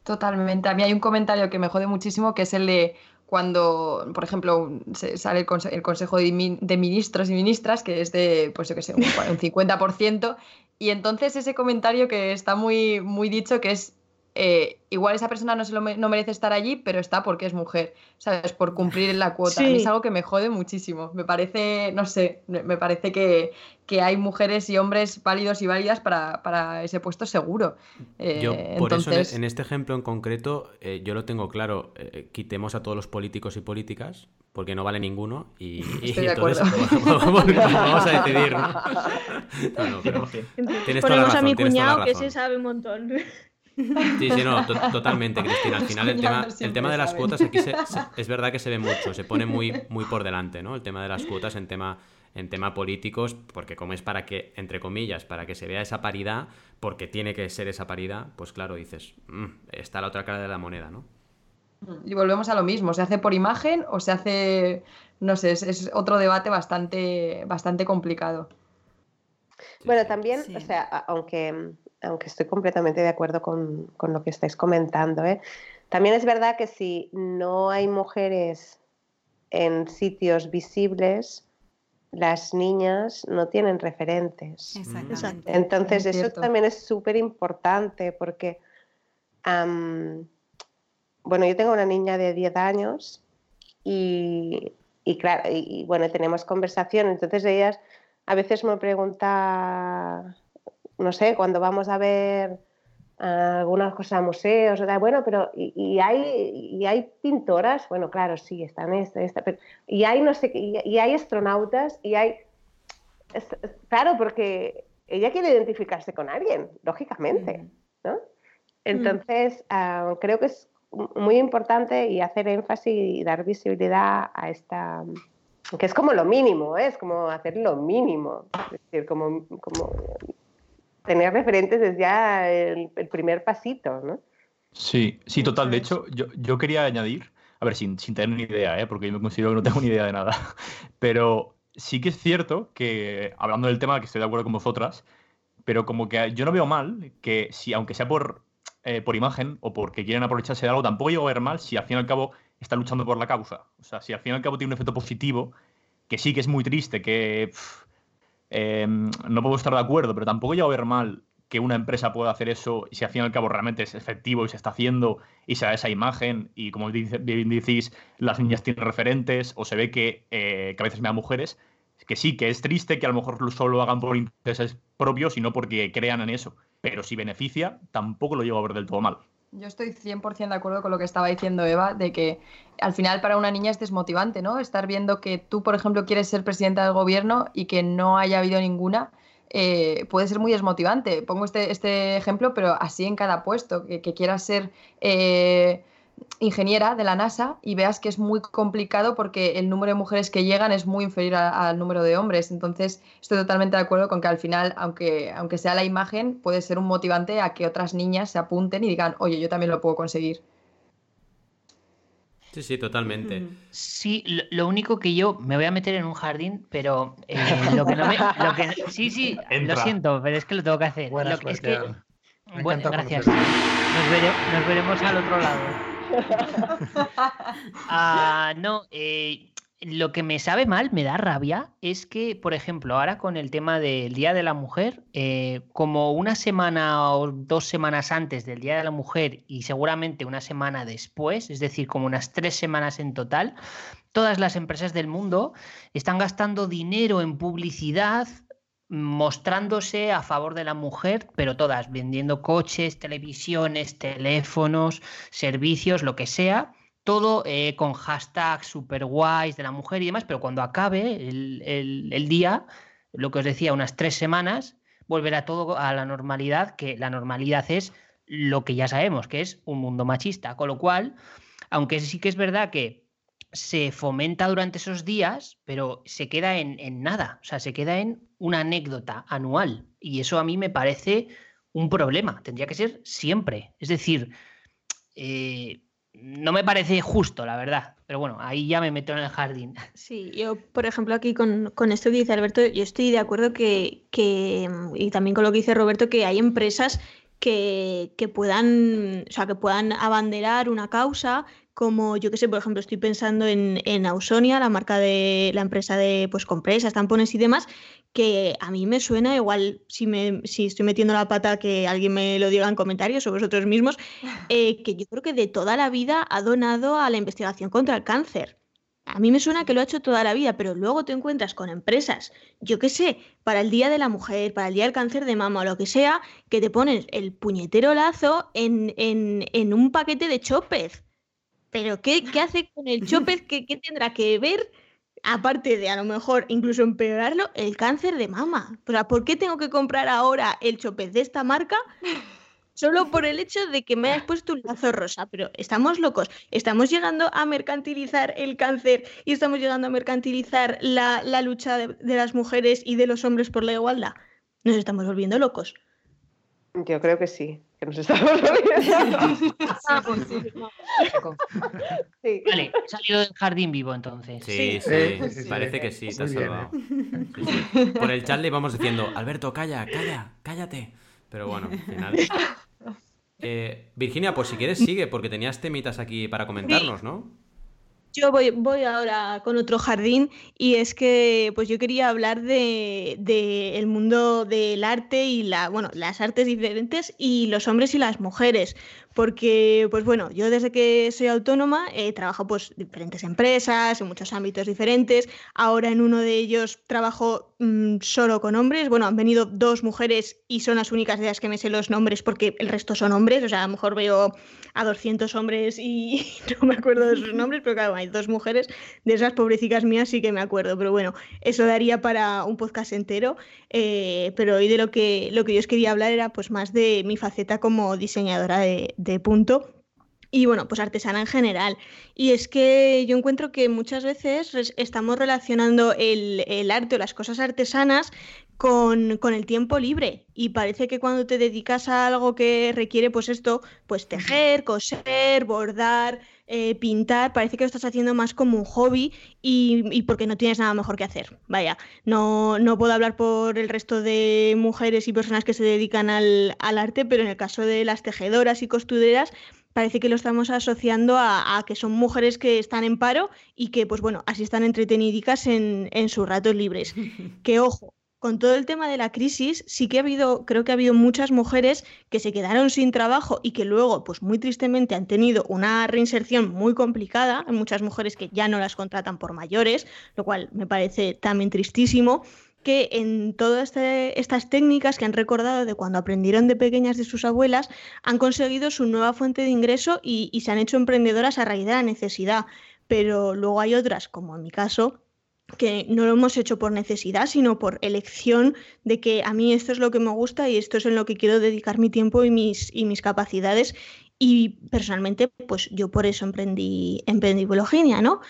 Speaker 3: Totalmente. A mí hay un comentario que me jode muchísimo que es el de cuando, por ejemplo, se sale el, conse el Consejo de, Ministros y Ministras, que es de, pues yo qué sé, un, un 50%, y entonces ese comentario que está muy, muy dicho, que es eh, igual esa persona no, se lo no merece estar allí, pero está porque es mujer, ¿sabes? Por cumplir la cuota. Sí. es algo que me jode muchísimo. Me parece, no sé, me parece que, que hay mujeres y hombres válidos y válidas para, para ese puesto seguro.
Speaker 1: Eh, yo, por entonces... eso, en, este ejemplo en concreto, eh, yo lo tengo claro. Eh, quitemos a todos los políticos y políticas, porque no vale ninguno. Y,
Speaker 3: Estoy
Speaker 1: y
Speaker 3: de
Speaker 1: entonces
Speaker 3: acuerdo.
Speaker 1: vamos a decidir, ¿no? no, no pero tienes toda la
Speaker 4: Ponemos a mi cuñado que se sabe un montón.
Speaker 1: Sí, sí, no, to- totalmente, Cristina. Al final el tema, el tema de las
Speaker 3: saben.
Speaker 1: cuotas aquí se- se- es verdad que se ve mucho, se pone muy, muy por delante, ¿no? El tema de las cuotas en tema, en tema políticos, porque como es para que, entre comillas, para que se vea esa paridad, porque tiene que ser esa paridad, pues claro, dices, "Mm, está la otra cara de la moneda, ¿no?
Speaker 3: Y volvemos a lo mismo, ¿se hace por imagen o se hace, no sé, es, es otro debate bastante, bastante complicado.
Speaker 2: Bueno, también,
Speaker 5: Sí.
Speaker 2: o sea, aunque, aunque estoy completamente de acuerdo con, con lo que estáis comentando, ¿eh? también es verdad que si no hay mujeres en sitios visibles, las niñas no tienen referentes.
Speaker 5: Exactamente.
Speaker 2: Entonces,
Speaker 3: Es
Speaker 2: eso también es súper importante porque, bueno, yo tengo una niña de 10 años y, y claro, y, y, bueno, tenemos conversación, entonces ellas a veces me pregunta, no sé, cuando vamos a ver algunas cosas a museos, bueno, pero ¿y, y hay, ¿y hay pintoras? Bueno, claro, sí, están esta, esta, pero, y hay no sé y, y hay astronautas, y hay... Es- claro, porque ella quiere identificarse con alguien, lógicamente, ¿no? Entonces, ah, creo que es muy importante y hacer énfasis y dar visibilidad a esta, que es como lo mínimo, ¿eh? es como hacer lo mínimo, es decir, como, como tener referentes es ya el, el primer pasito, ¿no?
Speaker 8: Sí, sí, total. De hecho, yo, yo quería añadir, a ver, sin, sin tener ni idea, ¿eh? porque yo me considero que no tengo ni idea de nada, pero sí que es cierto que, hablando del tema, que estoy de acuerdo con vosotras, pero como que yo no veo mal que si, aunque sea por, eh, por imagen o porque quieren aprovecharse de algo, tampoco llego a ver mal si al fin y al cabo está luchando por la causa. O sea, si al fin y al cabo tiene un efecto positivo, que sí que es muy triste, que eh, no puedo estar de acuerdo, pero tampoco llego a ver mal que una empresa pueda hacer eso y si al fin y al cabo realmente es efectivo y se está haciendo y se da esa imagen y como bien decís, las niñas tienen referentes o se ve que, eh, que a veces me da mujeres, que sí, que es triste que a lo mejor lo- solo lo hagan por intereses propios y no porque crean en eso. Pero si beneficia, tampoco lo llego a ver del todo mal.
Speaker 3: Yo estoy 100% de acuerdo con lo que estaba diciendo Eva, de que al final para una niña es desmotivante, ¿no? Estar viendo que tú, por ejemplo, quieres ser presidenta del gobierno y que no haya habido ninguna, eh, puede ser muy desmotivante. Pongo este, este ejemplo, pero así en cada puesto, que, que quieras ser eh, ingeniera de la NASA y veas que es muy complicado porque el número de mujeres que llegan es muy inferior a- al número de hombres. Entonces, estoy totalmente de acuerdo con que al final, aunque, aunque sea la imagen, puede ser un motivante a que otras niñas se apunten y digan, oye, yo también lo puedo conseguir.
Speaker 1: Sí, sí, totalmente.
Speaker 6: Sí, lo, lo único que yo me voy a meter en un jardín, pero eh, lo que no me. Lo que, sí, sí,
Speaker 8: Entra.
Speaker 6: lo siento, pero es que lo tengo que hacer.
Speaker 7: Buena
Speaker 6: Lo que- es que, bueno, gracias.
Speaker 7: conocerte.
Speaker 6: Nos, vere- nos veremos al otro lado. Ah, no, eh, lo que me sabe mal, me da rabia, es que, por ejemplo, ahora con el tema del Día de la Mujer, eh, como una semana o dos semanas antes del Día de la Mujer y seguramente una semana después, es decir, como unas tres semanas en total, todas las empresas del mundo están gastando dinero en publicidad mostrándose a favor de la mujer, pero todas vendiendo coches, televisiones, teléfonos, servicios, lo que sea todo eh, con hashtags super guays de la mujer y demás, pero cuando acabe el, día, lo que os decía, unas tres semanas, volverá todo a la normalidad, que la normalidad es lo que ya sabemos, que es un mundo machista. Con lo cual, aunque sí que es verdad que se fomenta durante esos días, pero se queda en, nada, o sea, se queda en una anécdota anual. Y eso a mí me parece un problema, tendría que ser siempre. Es decir, eh, no me parece justo, la verdad. Pero bueno, ahí ya me meto en el jardín.
Speaker 4: Sí, yo, por ejemplo, aquí con, esto que dice Alberto, yo estoy de acuerdo que, y también con lo que dice Roberto, que hay empresas que, que, puedan, o sea, que puedan abanderar una causa, como yo que sé, por ejemplo, estoy pensando en, en Ausonia, la marca de la empresa de pues compresas, tampones y demás, que a mí me suena, igual si, me, si estoy metiendo la pata que alguien me lo diga en comentarios o vosotros mismos, eh, que yo creo que de toda la vida ha donado a la investigación contra el cáncer. A mí me suena que lo ha hecho toda la vida, pero luego te encuentras con empresas, yo qué sé, para el Día de la Mujer, para el Día del Cáncer de Mama o lo que sea, que te pones el puñetero lazo en, en, en un paquete de chopez. Pero ¿qué, qué hace con el chopez? ¿Qué, ¿Qué tendrá que ver aparte de a lo mejor incluso empeorarlo, el cáncer de mama. O sea, ¿por qué tengo que comprar ahora el chopez de esta marca? Solo por el hecho de que me has puesto un lazo rosa, pero estamos locos. Estamos llegando a mercantilizar el cáncer y estamos llegando a mercantilizar la, lucha de, de las mujeres y de los hombres por la igualdad. Nos estamos volviendo locos.
Speaker 2: Yo creo que sí que nos estamos
Speaker 6: sí. Vale, salido del jardín vivo entonces.
Speaker 1: Sí, sí, parece que sí, te has salvado. Por el chat le vamos diciendo, Alberto, calla, calla, cállate. Pero bueno, al final. Eh, Virginia, pues si quieres sigue, porque tenías temitas aquí para comentarnos, ¿no?
Speaker 4: Yo voy, voy ahora con otro jardín y es que pues yo quería hablar de, el mundo del arte y la, bueno, las artes diferentes y los hombres y las mujeres porque, pues bueno, yo desde que soy autónoma he trabajado pues diferentes empresas, en muchos ámbitos diferentes. Ahora en uno de ellos trabajo mm, solo con hombres. Bueno, han venido dos mujeres y son las únicas de las que me sé los nombres porque el resto son hombres. O sea, a lo mejor veo a 200 hombres y no me acuerdo de sus nombres, pero claro, hay dos mujeres. De esas pobrecitas mías sí que me acuerdo. Pero bueno, eso daría para un podcast entero. Eh, pero hoy de lo que, lo que yo os quería hablar era pues más de mi faceta como diseñadora de de punto y bueno, pues artesana en general. Y es que yo encuentro que muchas veces estamos relacionando el, arte o las cosas artesanas con, el tiempo libre. Y parece que cuando te dedicas a algo que requiere, pues esto, pues tejer, coser, bordar, eh, pintar, parece que lo estás haciendo más como un hobby y, porque no tienes nada mejor que hacer. Vaya, no, no puedo hablar por el resto de mujeres y personas que se dedican al, al arte, pero en el caso de las tejedoras y costureras, parece que lo estamos asociando a, que son mujeres que están en paro y que, pues bueno, así están entretenidicas en, en sus ratos libres. que ojo, con todo el tema de la crisis, sí que ha habido, creo que ha habido muchas mujeres que se quedaron sin trabajo y que luego, pues muy tristemente, han tenido una reinserción muy complicada. Hay muchas mujeres que ya no las contratan por mayores, lo cual me parece también tristísimo que en todas este, estas técnicas que han recordado de cuando aprendieron de pequeñas de sus abuelas, han conseguido su nueva fuente de ingreso y, se han hecho emprendedoras a raíz de la necesidad. Pero luego hay otras, como en mi caso, que no lo hemos hecho por necesidad, sino por elección de que a mí esto es lo que me gusta y esto es en lo que quiero dedicar mi tiempo y mis, y mis capacidades. Y personalmente, pues yo por eso emprendí, emprendí Biologinia, ¿no?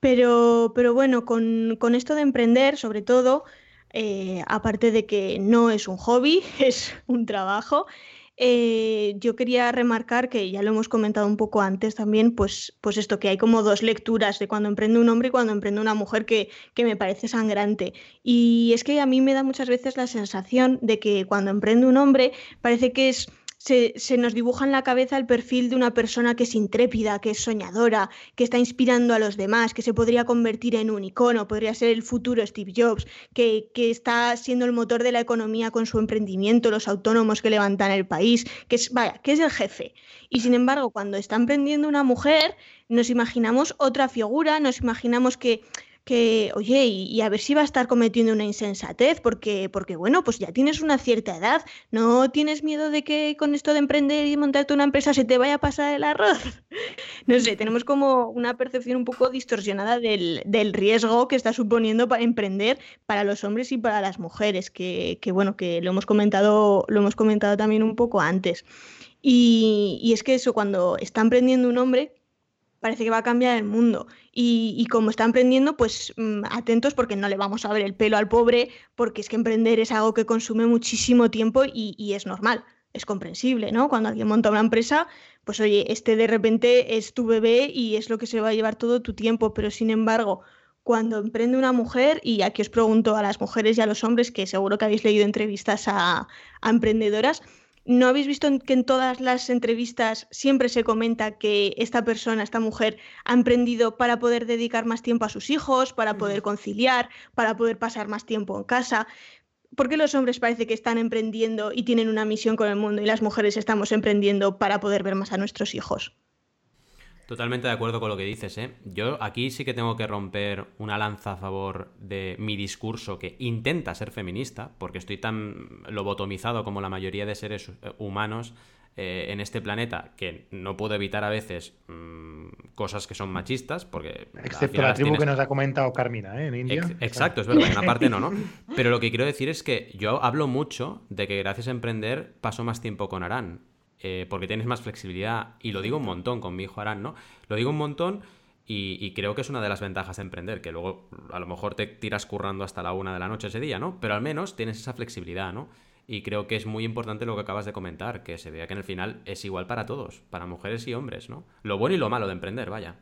Speaker 4: Pero, pero bueno, con, con esto de emprender, sobre todo, eh, aparte de que no es un hobby, es un trabajo. Eh, yo quería remarcar que ya lo hemos comentado un poco antes también, pues, pues esto, que hay como dos lecturas de cuando emprende un hombre y cuando emprende una mujer que, que me parece sangrante. Y es que a mí me da muchas veces la sensación de que cuando emprende un hombre parece que es se, nos dibuja en la cabeza el perfil de una persona que es intrépida, que es soñadora, que está inspirando a los demás, que se podría convertir en un icono, podría ser el futuro Steve Jobs, que, está siendo el motor de la economía con su emprendimiento, los autónomos que levantan el país, que es, vaya, que es el jefe. Y sin embargo, cuando está emprendiendo una mujer, nos imaginamos otra figura, nos imaginamos que que, oye, y, a ver si va a estar cometiendo una insensatez, porque, porque, bueno, pues ya tienes una cierta edad, ¿no tienes miedo de que con esto de emprender y montarte una empresa se te vaya a pasar el arroz? no sé, tenemos como una percepción un poco distorsionada del, riesgo que está suponiendo para emprender para los hombres y para las mujeres, que, que bueno, que lo hemos comentado, lo hemos comentado también un poco antes. Y, y es que eso, cuando está emprendiendo un hombre, parece que va a cambiar el mundo. Y, como está emprendiendo, pues mm, atentos porque no le vamos a ver el pelo al pobre, porque es que emprender es algo que consume muchísimo tiempo y, es normal, es comprensible, ¿no? Cuando alguien monta una empresa, pues oye, este de repente es tu bebé y es lo que se va a llevar todo tu tiempo, pero sin embargo, cuando emprende una mujer, y aquí os pregunto a las mujeres y a los hombres, que seguro que habéis leído entrevistas a emprendedoras, ¿No habéis visto que en todas las entrevistas siempre se comenta que esta persona, esta mujer, ha emprendido para poder dedicar más tiempo a sus hijos, para poder conciliar, para poder pasar más tiempo en casa? ¿Por qué los hombres parece que están emprendiendo y tienen una misión con el mundo y las mujeres estamos emprendiendo para poder ver más a nuestros hijos?
Speaker 1: Totalmente de acuerdo con lo que dices, ¿eh? Yo aquí sí que tengo que romper una lanza a favor de mi discurso que intenta ser feminista, porque estoy tan lobotomizado como la mayoría de seres humanos eh, en este planeta que no puedo evitar a veces mm, cosas que son machistas, porque...
Speaker 7: Excepto la tribu que nos ha comentado Carmina, ¿eh? En India.
Speaker 1: exacto, es verdad, en una parte no, ¿no? Pero lo que quiero decir es que yo hablo mucho de que gracias a emprender paso más tiempo con Arán eh, porque tienes más flexibilidad. Y lo digo un montón con mi hijo Arán, ¿no? Lo digo un montón y, creo que es una de las ventajas de emprender, que luego a lo mejor te tiras currando hasta la una de la noche ese día, ¿no? Pero al menos tienes esa flexibilidad, ¿no? Y creo que es muy importante lo que acabas de comentar, que se vea que en el final es igual para todos, para mujeres y hombres, ¿no? Lo bueno y lo malo de emprender, vaya.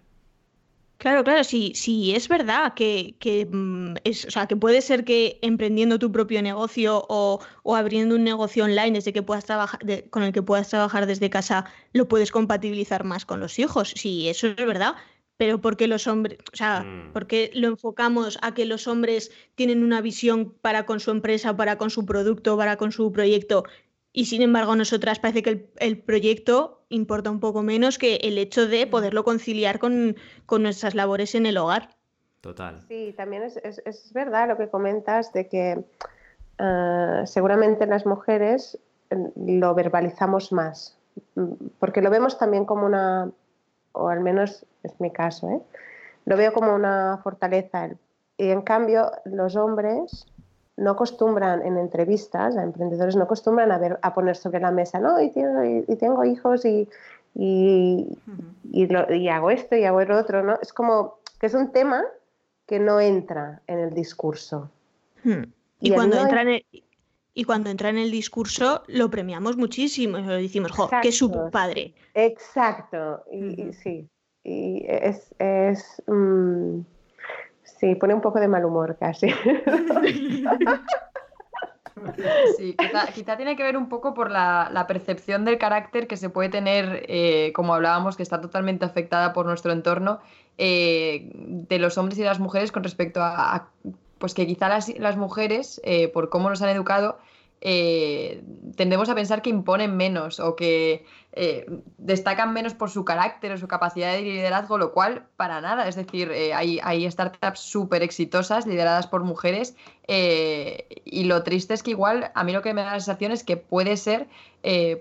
Speaker 4: Claro, claro, sí, sí, es verdad que, mm, es, o sea, que puede ser que emprendiendo tu propio negocio o, abriendo un negocio online desde que puedas trabajar, con el que puedas trabajar desde casa, lo puedes compatibilizar más con los hijos. Sí, eso es verdad. Pero ¿por qué los hombres, o sea, mm. por qué lo enfocamos a que los hombres tienen una visión para con su empresa, para con su producto, para con su proyecto y sin embargo, nosotras parece que el, proyecto importa un poco menos que el hecho de poderlo conciliar con, nuestras labores en el hogar.
Speaker 1: Total.
Speaker 2: Sí, también es, es, verdad lo que comentas de que uh, seguramente las mujeres mm, lo verbalizamos más, mm, porque lo vemos también como una, o al menos es mi caso, ¿eh? lo veo como una fortaleza. Y en cambio, los hombres no acostumbran en entrevistas, a emprendedores no acostumbran a, ver, a poner sobre la mesa, no, y, tengo, hijos y, y, hago esto y hago lo otro, ¿no? Es como que es un tema que no entra en el discurso.
Speaker 4: Hmm. Y, cuando entra en el, y cuando entra en el discurso lo premiamos muchísimo, lo decimos, jo, que es su padre.
Speaker 2: Exacto, y, sí, y es, es mm, Sí, pone un poco de mal humor casi.
Speaker 3: Sí, quizá, tiene que ver un poco por la, percepción del carácter que se puede tener, eh, como hablábamos, que está totalmente afectada por nuestro entorno, eh, de los hombres y las mujeres con respecto a, pues que quizá las, las mujeres, eh, por cómo nos han educado, tendemos a pensar que imponen menos o que eh, destacan menos por su carácter o su capacidad de liderazgo, lo cual para nada. Es decir, eh, hay, startups súper exitosas lideradas por mujeres eh, y lo triste es que igual a mí lo que me da la sensación es que puede ser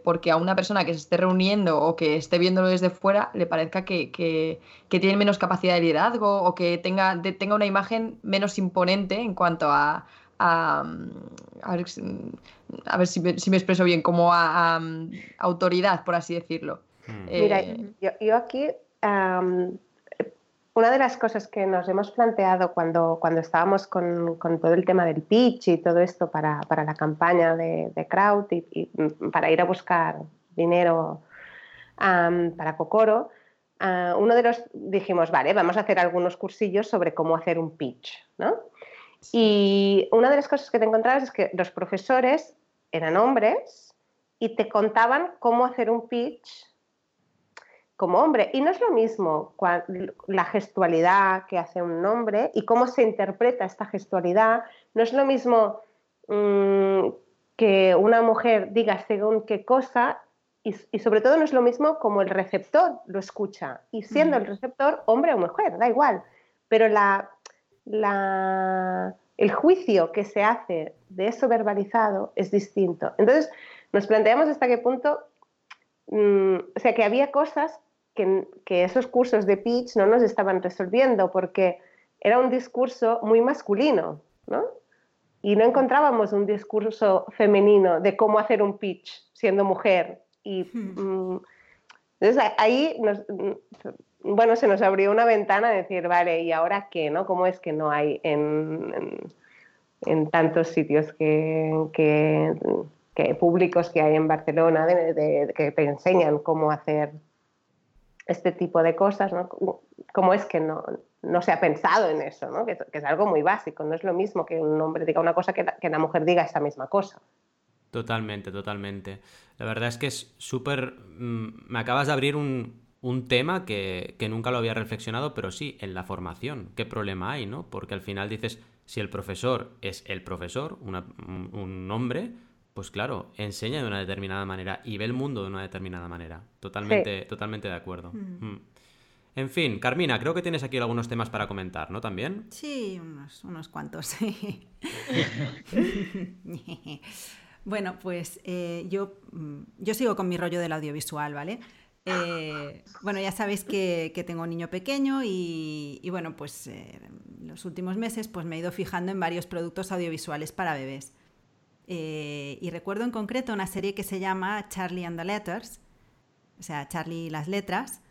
Speaker 3: porque a una persona que se esté reuniendo o que esté viéndolo desde fuera le parezca que, tiene menos capacidad de liderazgo o que tenga, tenga una imagen menos imponente en cuanto a, a, ver, si, me, expreso bien, como a, autoridad, por así decirlo.
Speaker 2: Mira, eh, yo, aquí, una de las cosas que nos hemos planteado cuando, cuando estábamos con, todo el tema del pitch y todo esto para, la campaña de, crowd y, para ir a buscar dinero para Cocoro, ah, uno de los dijimos, vale, vamos a hacer algunos cursillos sobre cómo hacer un pitch, ¿no? Y una de las cosas que te encontrabas es que los profesores eran hombres y te contaban cómo hacer un pitch como hombre. Y no es lo mismo la gestualidad que hace un hombre y cómo se interpreta esta gestualidad. No es lo mismo mm, que una mujer diga según qué cosa y, sobre todo no es lo mismo como el receptor lo escucha. Y siendo el receptor hombre o mujer, da igual. Pero la, el juicio que se hace de eso verbalizado es distinto. Entonces nos planteamos hasta qué punto, mm, o sea, que había cosas que, esos cursos de pitch no nos estaban resolviendo porque era un discurso muy masculino, ¿no? Y no encontrábamos un discurso femenino de cómo hacer un pitch siendo mujer. Y hmm. mm, entonces ahí mm, bueno, se nos abrió una ventana de decir, vale, ¿y ahora qué? ¿no? ¿Cómo es que no hay en, en, tantos sitios que, que, públicos que hay en Barcelona que te enseñan cómo hacer este tipo de cosas, ¿no? ¿Cómo es que no, no se ha pensado en eso, ¿no? que, es algo muy básico? No es lo mismo que un hombre diga una cosa que la, que la mujer diga esa misma cosa.
Speaker 1: Totalmente, totalmente. La verdad es que es súper... Mm, me acabas de abrir un, un tema que, que, nunca lo había reflexionado, pero sí, en la formación. ¿Qué problema hay, no? Porque al final dices, si el profesor es el profesor, un hombre, pues claro, enseña de una determinada manera y ve el mundo de una determinada manera. Totalmente, totalmente de acuerdo. Mm. Mm. En fin, Carmina, creo que tienes aquí algunos temas para comentar, ¿no? ¿También?
Speaker 5: Sí, unos, unos cuantos. bueno, pues eh, yo, mm, yo sigo con mi rollo del audiovisual, ¿vale? Eh, bueno, ya sabéis que, tengo un niño pequeño y, bueno, pues eh, los últimos meses pues me he ido fijando en varios productos audiovisuales para bebés. Eh, y recuerdo en concreto una serie que se llama Charlie and the Letters, o sea, Charlie y las letras,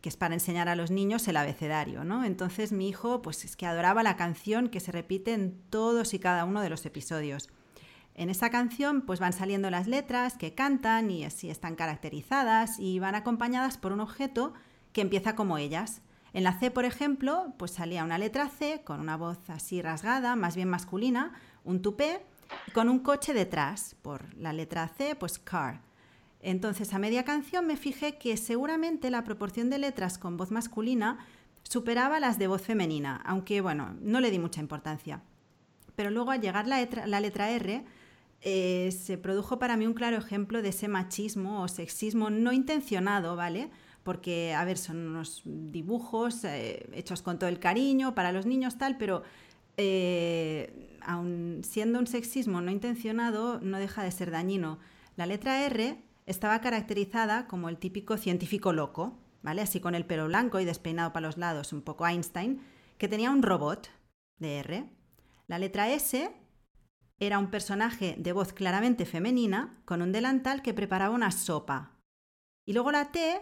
Speaker 5: que es para enseñar a los niños el abecedario, ¿no? Entonces mi hijo, pues es que adoraba la canción que se repite en todos y cada uno de los episodios. En esa canción pues van saliendo las letras que cantan y así están caracterizadas y van acompañadas por un objeto que empieza como ellas. En la C, por ejemplo, pues salía una letra C con una voz así rasgada, más bien masculina, un tupé con un coche detrás, por la letra C, pues car. Entonces, a media canción me fijé que seguramente la proporción de letras con voz masculina superaba las de voz femenina, aunque bueno, no le di mucha importancia. Pero luego al llegar la letra, R, eh, se produjo para mí un claro ejemplo de ese machismo o sexismo no intencionado, ¿vale? Porque, a ver, son unos dibujos eh, hechos con todo el cariño para los niños, tal, pero eh, aun siendo un sexismo no intencionado, no deja de ser dañino. La letra R estaba caracterizada como el típico científico loco, ¿vale? Así con el pelo blanco y despeinado para los lados, un poco Einstein, que tenía un robot de R. La letra S era un personaje de voz claramente femenina con un delantal que preparaba una sopa. Y luego la T,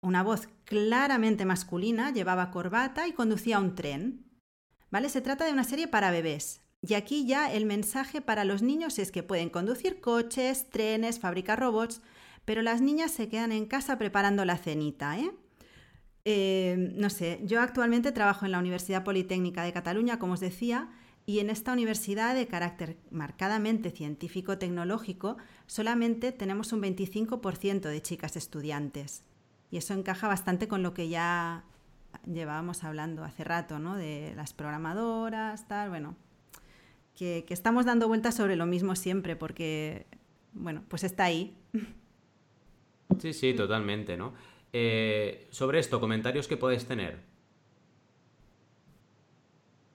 Speaker 5: una voz claramente masculina, llevaba corbata y conducía un tren. ¿Vale? Se trata de una serie para bebés. Y aquí ya el mensaje para los niños es que pueden conducir coches, trenes, fabricar robots, pero las niñas se quedan en casa preparando la cenita, ¿eh? Eh, no sé, yo actualmente trabajo en la Universidad Politécnica de Cataluña, como os decía, y en esta universidad de carácter marcadamente científico-tecnológico solamente tenemos un 25% de chicas estudiantes. Y eso encaja bastante con lo que ya llevábamos hablando hace rato, ¿no? De las programadoras, tal, bueno, que, estamos dando vueltas sobre lo mismo siempre, porque, bueno, pues está ahí.
Speaker 1: Sí, sí, totalmente, ¿no? Eh, sobre esto, comentarios que puedes tener.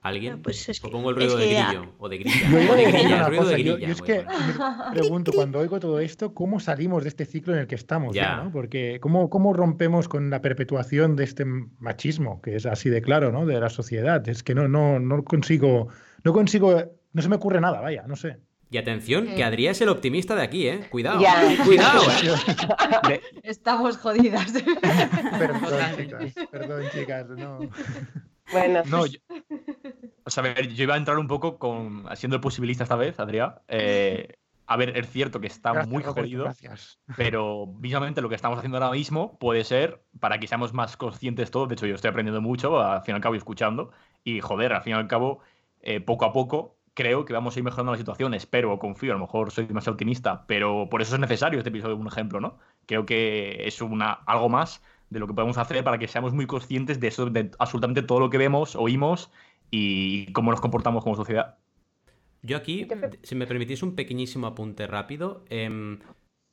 Speaker 1: ¿Alguien?
Speaker 4: Pues es
Speaker 1: que, pongo el ruido de grillo o de grilla. de
Speaker 7: grilla, ruido de grilla. Yo, es que me pregunto, cuando oigo todo esto, ¿cómo salimos de este ciclo en el que estamos? Ya. ¿no? Porque ¿cómo, ¿cómo rompemos con la perpetuación de este machismo, que es así de claro, ¿no? De la sociedad. Es que no, no, no consigo, no consigo, no se me ocurre nada, vaya, no sé.
Speaker 1: Y atención, que Adrián es el optimista de aquí, ¿eh? Cuidado, cuidado.
Speaker 3: Estamos jodidas.
Speaker 7: Perdón, chicas, perdón, chicas, no.
Speaker 2: Bueno,
Speaker 8: no, yo, o sea, yo iba a entrar un poco con, siendo el posibilista esta vez, Adrián. Eh, a ver, es cierto que está muy jodido, pero visualmente lo que estamos haciendo ahora mismo puede ser para que seamos más conscientes todos. De hecho, yo estoy aprendiendo mucho, al fin y al cabo, y escuchando. Y joder, al fin y al cabo, eh, poco a poco creo que vamos a ir mejorando la situación, espero o confío, a lo mejor soy demasiado optimista, pero por eso es necesario este episodio, un ejemplo, ¿no? Creo que es una, algo más de lo que podemos hacer para que seamos muy conscientes de eso, de absolutamente todo lo que vemos, oímos y cómo nos comportamos como sociedad.
Speaker 1: Yo aquí, si me permitís un pequeñísimo apunte rápido, em,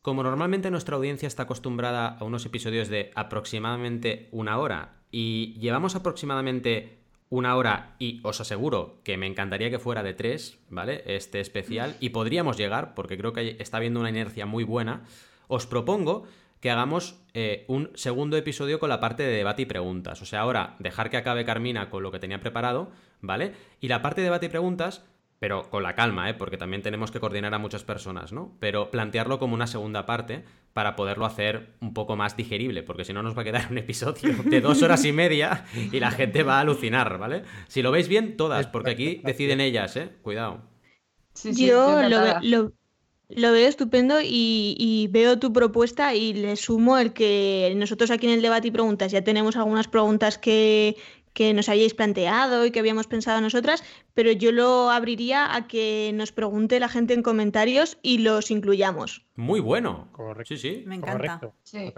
Speaker 1: como normalmente nuestra audiencia está acostumbrada a unos episodios de aproximadamente una hora y llevamos aproximadamente una hora y os aseguro que me encantaría que fuera de tres, ¿vale? Este especial y podríamos llegar porque creo que está habiendo una inercia muy buena. Os propongo que hagamos eh, un segundo episodio con la parte de debate y preguntas. O sea, ahora dejar que acabe Carmina con lo que tenía preparado, ¿vale? Y la parte de debate y preguntas pero con la calma, ¿eh? porque también tenemos que coordinar a muchas personas, ¿no? Pero plantearlo como una segunda parte para poderlo hacer un poco más digerible, porque si no nos va a quedar un episodio de dos horas y media y la gente va a alucinar, ¿vale? Si lo veis bien, todas, porque aquí deciden ellas, ¿eh? Cuidado.
Speaker 4: Yo lo, veo estupendo y, y, veo tu propuesta y le sumo el que nosotros aquí en el debate y preguntas ya tenemos algunas preguntas que, que nos habíais planteado y que habíamos pensado nosotras, pero yo lo abriría a que nos pregunte la gente en comentarios y los incluyamos.
Speaker 1: Muy bueno.
Speaker 7: Correcto.
Speaker 1: Sí, sí.
Speaker 5: Me encanta.
Speaker 7: Sí.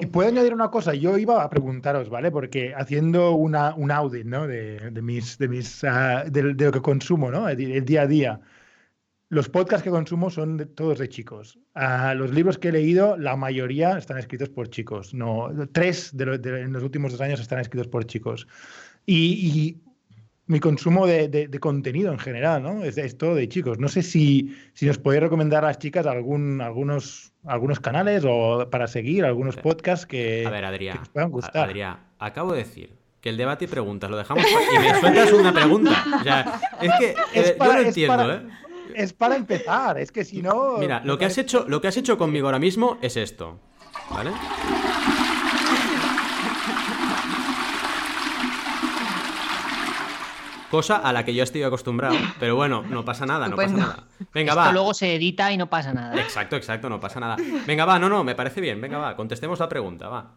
Speaker 7: Y puedo añadir una cosa. Yo iba a preguntaros, ¿vale? Porque haciendo una, un audit, ¿no? De, mis, de, mis, ah, de, lo que consumo, ¿no? el día a día los podcasts que consumo son de, todos de chicos. Los libros que he leído, la mayoría están escritos por chicos. No, tres de, en los últimos dos años están escritos por chicos. Y, mi consumo de, contenido en general, ¿no? Es, todo de chicos. No sé si, si nos podéis recomendar a las chicas algún, algunos, algunos canales o para seguir, algunos podcasts que,
Speaker 1: a ver, Adrián,
Speaker 7: puedan gustar.
Speaker 1: Adrián, acabo de decir que el debate y preguntas lo dejamos y me sueltas una pregunta. O sea, es que eh, yo lo entiendo, ¿eh?
Speaker 7: Es para empezar, es que si no.
Speaker 1: Mira, lo que has hecho, lo que has hecho conmigo ahora mismo es esto. ¿Vale? Cosa a la que yo estoy acostumbrado. Pero bueno, no pasa nada, no pasa nada. Venga,
Speaker 6: Esto luego se edita y no pasa nada.
Speaker 1: Exacto, exacto, no pasa nada. Venga, va, no, no, me parece bien. Venga, va, contestemos la pregunta, va.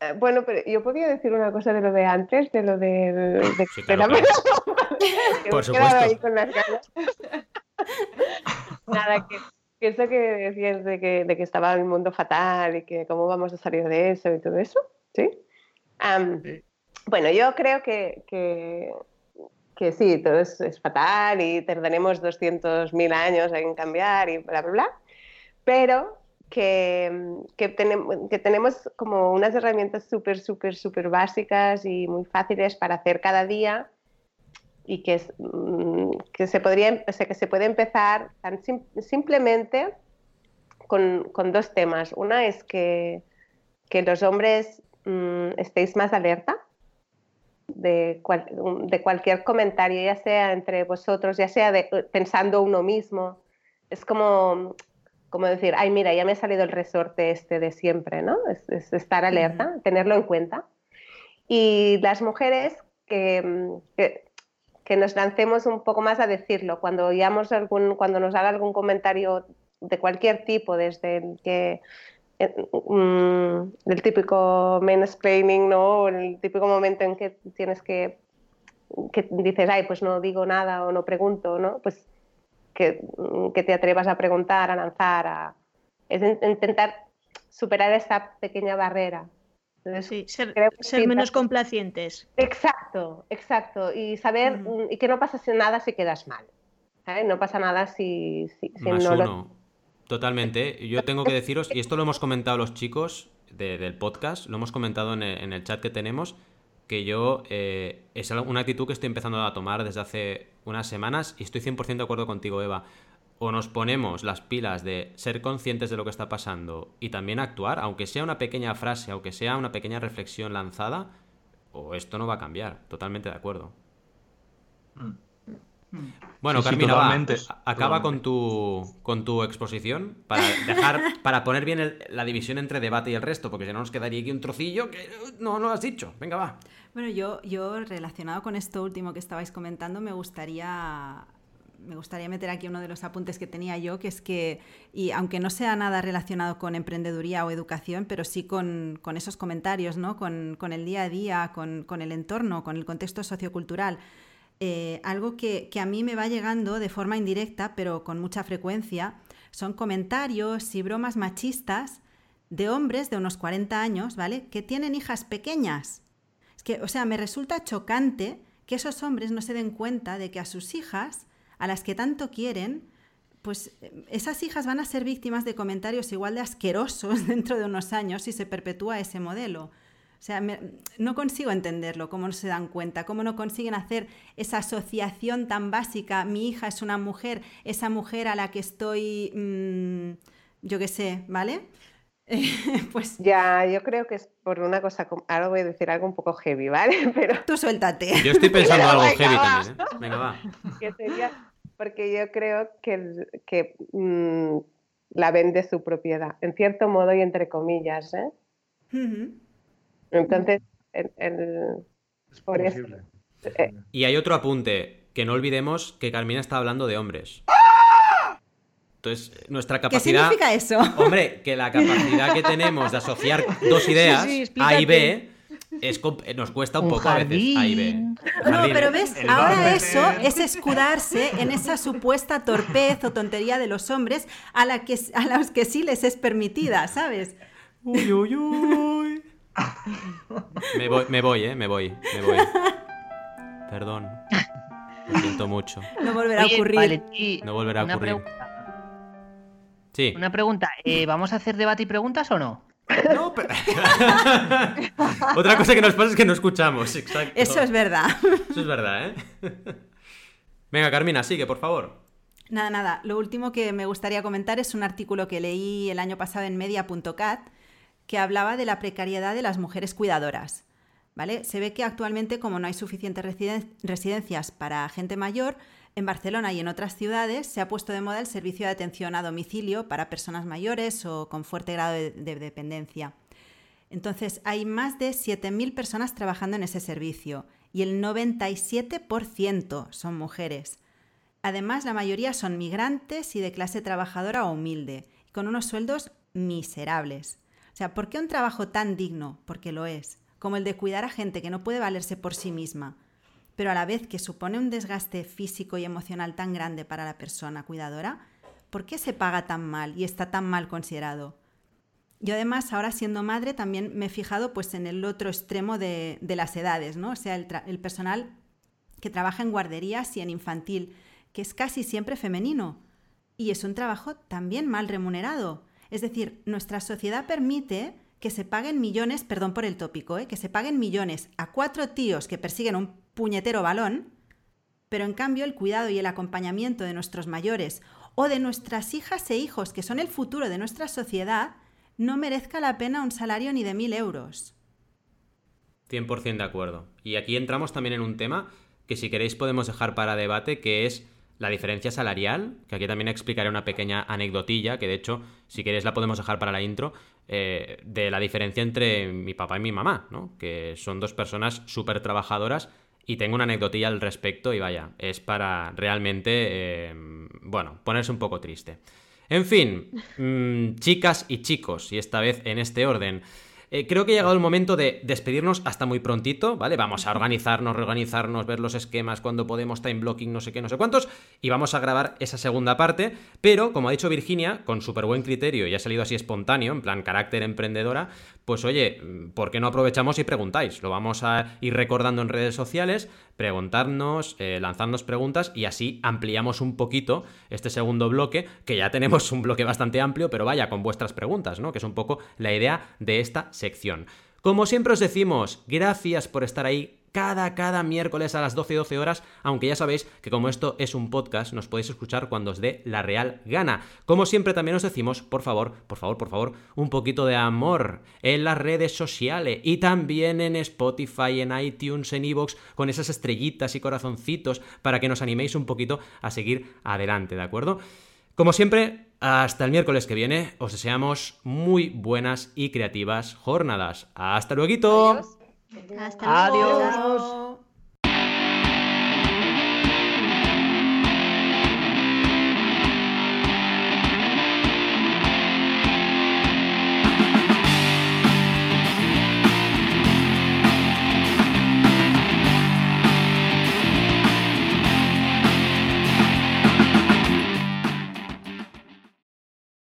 Speaker 2: Eh, bueno, pero yo podía decir una cosa de lo de antes, de lo de, de,
Speaker 1: sí, claro, Por supuesto. Ahí con las ganas.
Speaker 2: Nada, que, eso que decías de que, de que, estaba el mundo fatal y que cómo vamos a salir de eso y todo eso, ¿sí? Bueno, yo creo que, que, que sí, todo es, es, fatal y tardaremos 200.000 años en cambiar y bla, bla, bla, pero que, que, que, tenemos como unas herramientas súper, súper, súper básicas y muy fáciles para hacer cada día y que, mm, que, se, podría, que se puede empezar tan simplemente con, con, dos temas. Una es que, que los hombres mmm, estéis más alerta de, cual, de, cualquier comentario, ya sea entre vosotros, ya sea de, pensando uno mismo. Es como, como decir, ay, mira, ya me ha salido el resorte este de siempre, ¿no? Es, es estar alerta, tenerlo en cuenta. Y las mujeres que, que que nos lancemos un poco más a decirlo. Cuando, algún, cuando nos haga algún comentario de cualquier tipo, desde el que eh, mm, el típico mansplaining, ¿no? el típico momento en que tienes que, que dices, ay, pues no digo nada o no pregunto, ¿no? Pues que, mm, que te atrevas a preguntar, a lanzar, a... es intentar superar esa pequeña barrera
Speaker 4: sí, ser, menos complacientes.
Speaker 2: Exacto, exacto. Y saber y que no pasa nada si quedas mal. No pasa nada si,
Speaker 1: Más uno. Totalmente. Yo tengo que deciros, y esto lo hemos comentado los chicos del podcast, lo hemos comentado en el, chat que tenemos, que yo eh, es una actitud que estoy empezando a tomar desde hace unas semanas y estoy 100% de acuerdo contigo, Eva o nos ponemos las pilas de ser conscientes de lo que está pasando y también actuar, aunque sea una pequeña frase, aunque sea una pequeña reflexión lanzada, o esto no va a cambiar. Totalmente de acuerdo. Mm. Bueno, Carmina, acaba con tu, con tu exposición para dejar, para poner bien la división entre debate y el resto, porque si no nos quedaría aquí un trocillo que no, no lo has dicho. Venga, va.
Speaker 5: Bueno, yo, yo relacionado con esto último que estabais comentando, me gustaría me gustaría meter aquí uno de los apuntes que tenía yo, que es que, y aunque no sea nada relacionado con emprendeduría o educación, pero sí con, con esos comentarios, ¿no? con, con, el día a día, con, con, el entorno, con el contexto sociocultural, eh, algo que, que a mí me va llegando de forma indirecta, pero con mucha frecuencia, son comentarios y bromas machistas de hombres de unos 40 años, ¿vale? Que tienen hijas pequeñas. Es que, o sea, me resulta chocante que esos hombres no se den cuenta de que a sus hijas, a las que tanto quieren, pues esas hijas van a ser víctimas de comentarios igual de asquerosos dentro de unos años si se perpetúa ese modelo. O sea, no consigo entenderlo, cómo no se dan cuenta, cómo no consiguen hacer esa asociación tan básica. Mi hija es una mujer, esa mujer a la que estoy, mm, yo qué sé, ¿vale?
Speaker 2: pues ya, yo creo que es por una cosa, ahora voy a decir algo un poco heavy, ¿vale?
Speaker 5: Pero tú suéltate.
Speaker 1: Yo estoy pensando algo heavy también, ¿eh? Venga, va.
Speaker 2: Que sería, porque yo creo que, que mm, la vende su propiedad, en cierto modo y entre comillas, ¿eh? Entonces, el, por eso,
Speaker 1: eh, y hay otro apunte, que no olvidemos que Carmina está hablando de hombres. Entonces, nuestra capacidad.
Speaker 5: ¿Qué significa eso?
Speaker 1: Hombre, que la capacidad que tenemos de asociar dos ideas, A y B, es, nos cuesta un, poco a veces A y B.
Speaker 5: No, pero ves, ahora eso es escudarse en esa supuesta torpez o tontería de los hombres a, la que, a los que sí les es permitida, ¿sabes?
Speaker 1: Uy, uy, uy. Me voy, me voy, eh, me voy, me voy. Perdón. Lo siento mucho.
Speaker 5: No volverá a ocurrir.
Speaker 1: no volverá a ocurrir. Sí.
Speaker 6: Una pregunta, eh, ¿vamos a hacer debate y preguntas o no?
Speaker 1: No, pero... Otra cosa que nos pasa es que no escuchamos, exacto.
Speaker 5: Eso es verdad.
Speaker 1: Eso es verdad, ¿eh? Venga, Carmina, sigue, por favor.
Speaker 5: Nada, nada. Lo último que me gustaría comentar es un artículo que leí el año pasado en media.cat que hablaba de la precariedad de las mujeres cuidadoras. ¿Vale? Se ve que actualmente, como no hay suficientes residencias para gente mayor, en Barcelona y en otras ciudades se ha puesto de moda el servicio de atención a domicilio para personas mayores o con fuerte grado de, dependencia. Entonces, hay más de 7.000 personas trabajando en ese servicio y el 97% son mujeres. Además, la mayoría son migrantes y de clase trabajadora o humilde, con unos sueldos miserables. O sea, ¿por qué un trabajo tan digno? Porque lo es, como el de cuidar a gente que no puede valerse por sí misma, pero a la vez que supone un desgaste físico y emocional tan grande para la persona cuidadora, ¿por qué se paga tan mal y está tan mal considerado? Yo además, ahora siendo madre, también me he fijado pues, en el otro extremo de, las edades, ¿no? O sea, el, el personal que trabaja en guarderías y en infantil, que es casi siempre femenino. Y es un trabajo también mal remunerado. Es decir, nuestra sociedad permite que se paguen millones, perdón por el tópico, ¿eh? que se paguen millones a cuatro tíos que persiguen un puñetero balón, pero en cambio el cuidado y el acompañamiento de nuestros mayores o de nuestras hijas e hijos, que son el futuro de nuestra sociedad, no merezca la pena un salario ni de mil euros.
Speaker 1: 100% de acuerdo. Y aquí entramos también en un tema que si queréis podemos dejar para debate, que es la diferencia salarial, que aquí también explicaré una pequeña anecdotilla, que de hecho, si queréis la podemos dejar para la intro, eh, de la diferencia entre mi papá y mi mamá, ¿no? Que son dos personas súper trabajadoras y tengo una anecdotilla al respecto y vaya, es para realmente, eh, bueno, ponerse un poco triste. En fin, mm, chicas y chicos, y esta vez en este orden. Eh, creo que ha llegado el momento de despedirnos hasta muy prontito, ¿vale? Vamos a organizarnos, reorganizarnos, ver los esquemas, cuando podemos, time blocking, no sé qué, no sé cuántos, y vamos a grabar esa segunda parte, pero como ha dicho Virginia, con súper buen criterio y ha salido así espontáneo, en plan carácter emprendedora, pues oye, ¿por qué no aprovechamos y preguntáis? Lo vamos a ir recordando en redes sociales, preguntarnos, eh, lanzarnos preguntas y así ampliamos un poquito este segundo bloque, que ya tenemos un bloque bastante amplio, pero vaya, con vuestras preguntas, ¿no? Que es un poco la idea de esta sección. Como siempre os decimos, gracias por estar ahí cada, cada miércoles a las 12 12 horas, aunque ya sabéis que como esto es un podcast, nos podéis escuchar cuando os dé la real gana. Como siempre también os decimos, por favor, por favor, por favor, un poquito de amor en las redes sociales y también en Spotify, en iTunes, en Evox, con esas estrellitas y corazoncitos para que nos animéis un poquito a seguir adelante, ¿de acuerdo? Como siempre, hasta el miércoles que viene, os deseamos muy buenas y creativas jornadas. ¡Hasta luego!
Speaker 5: Hasta luego. Adiós.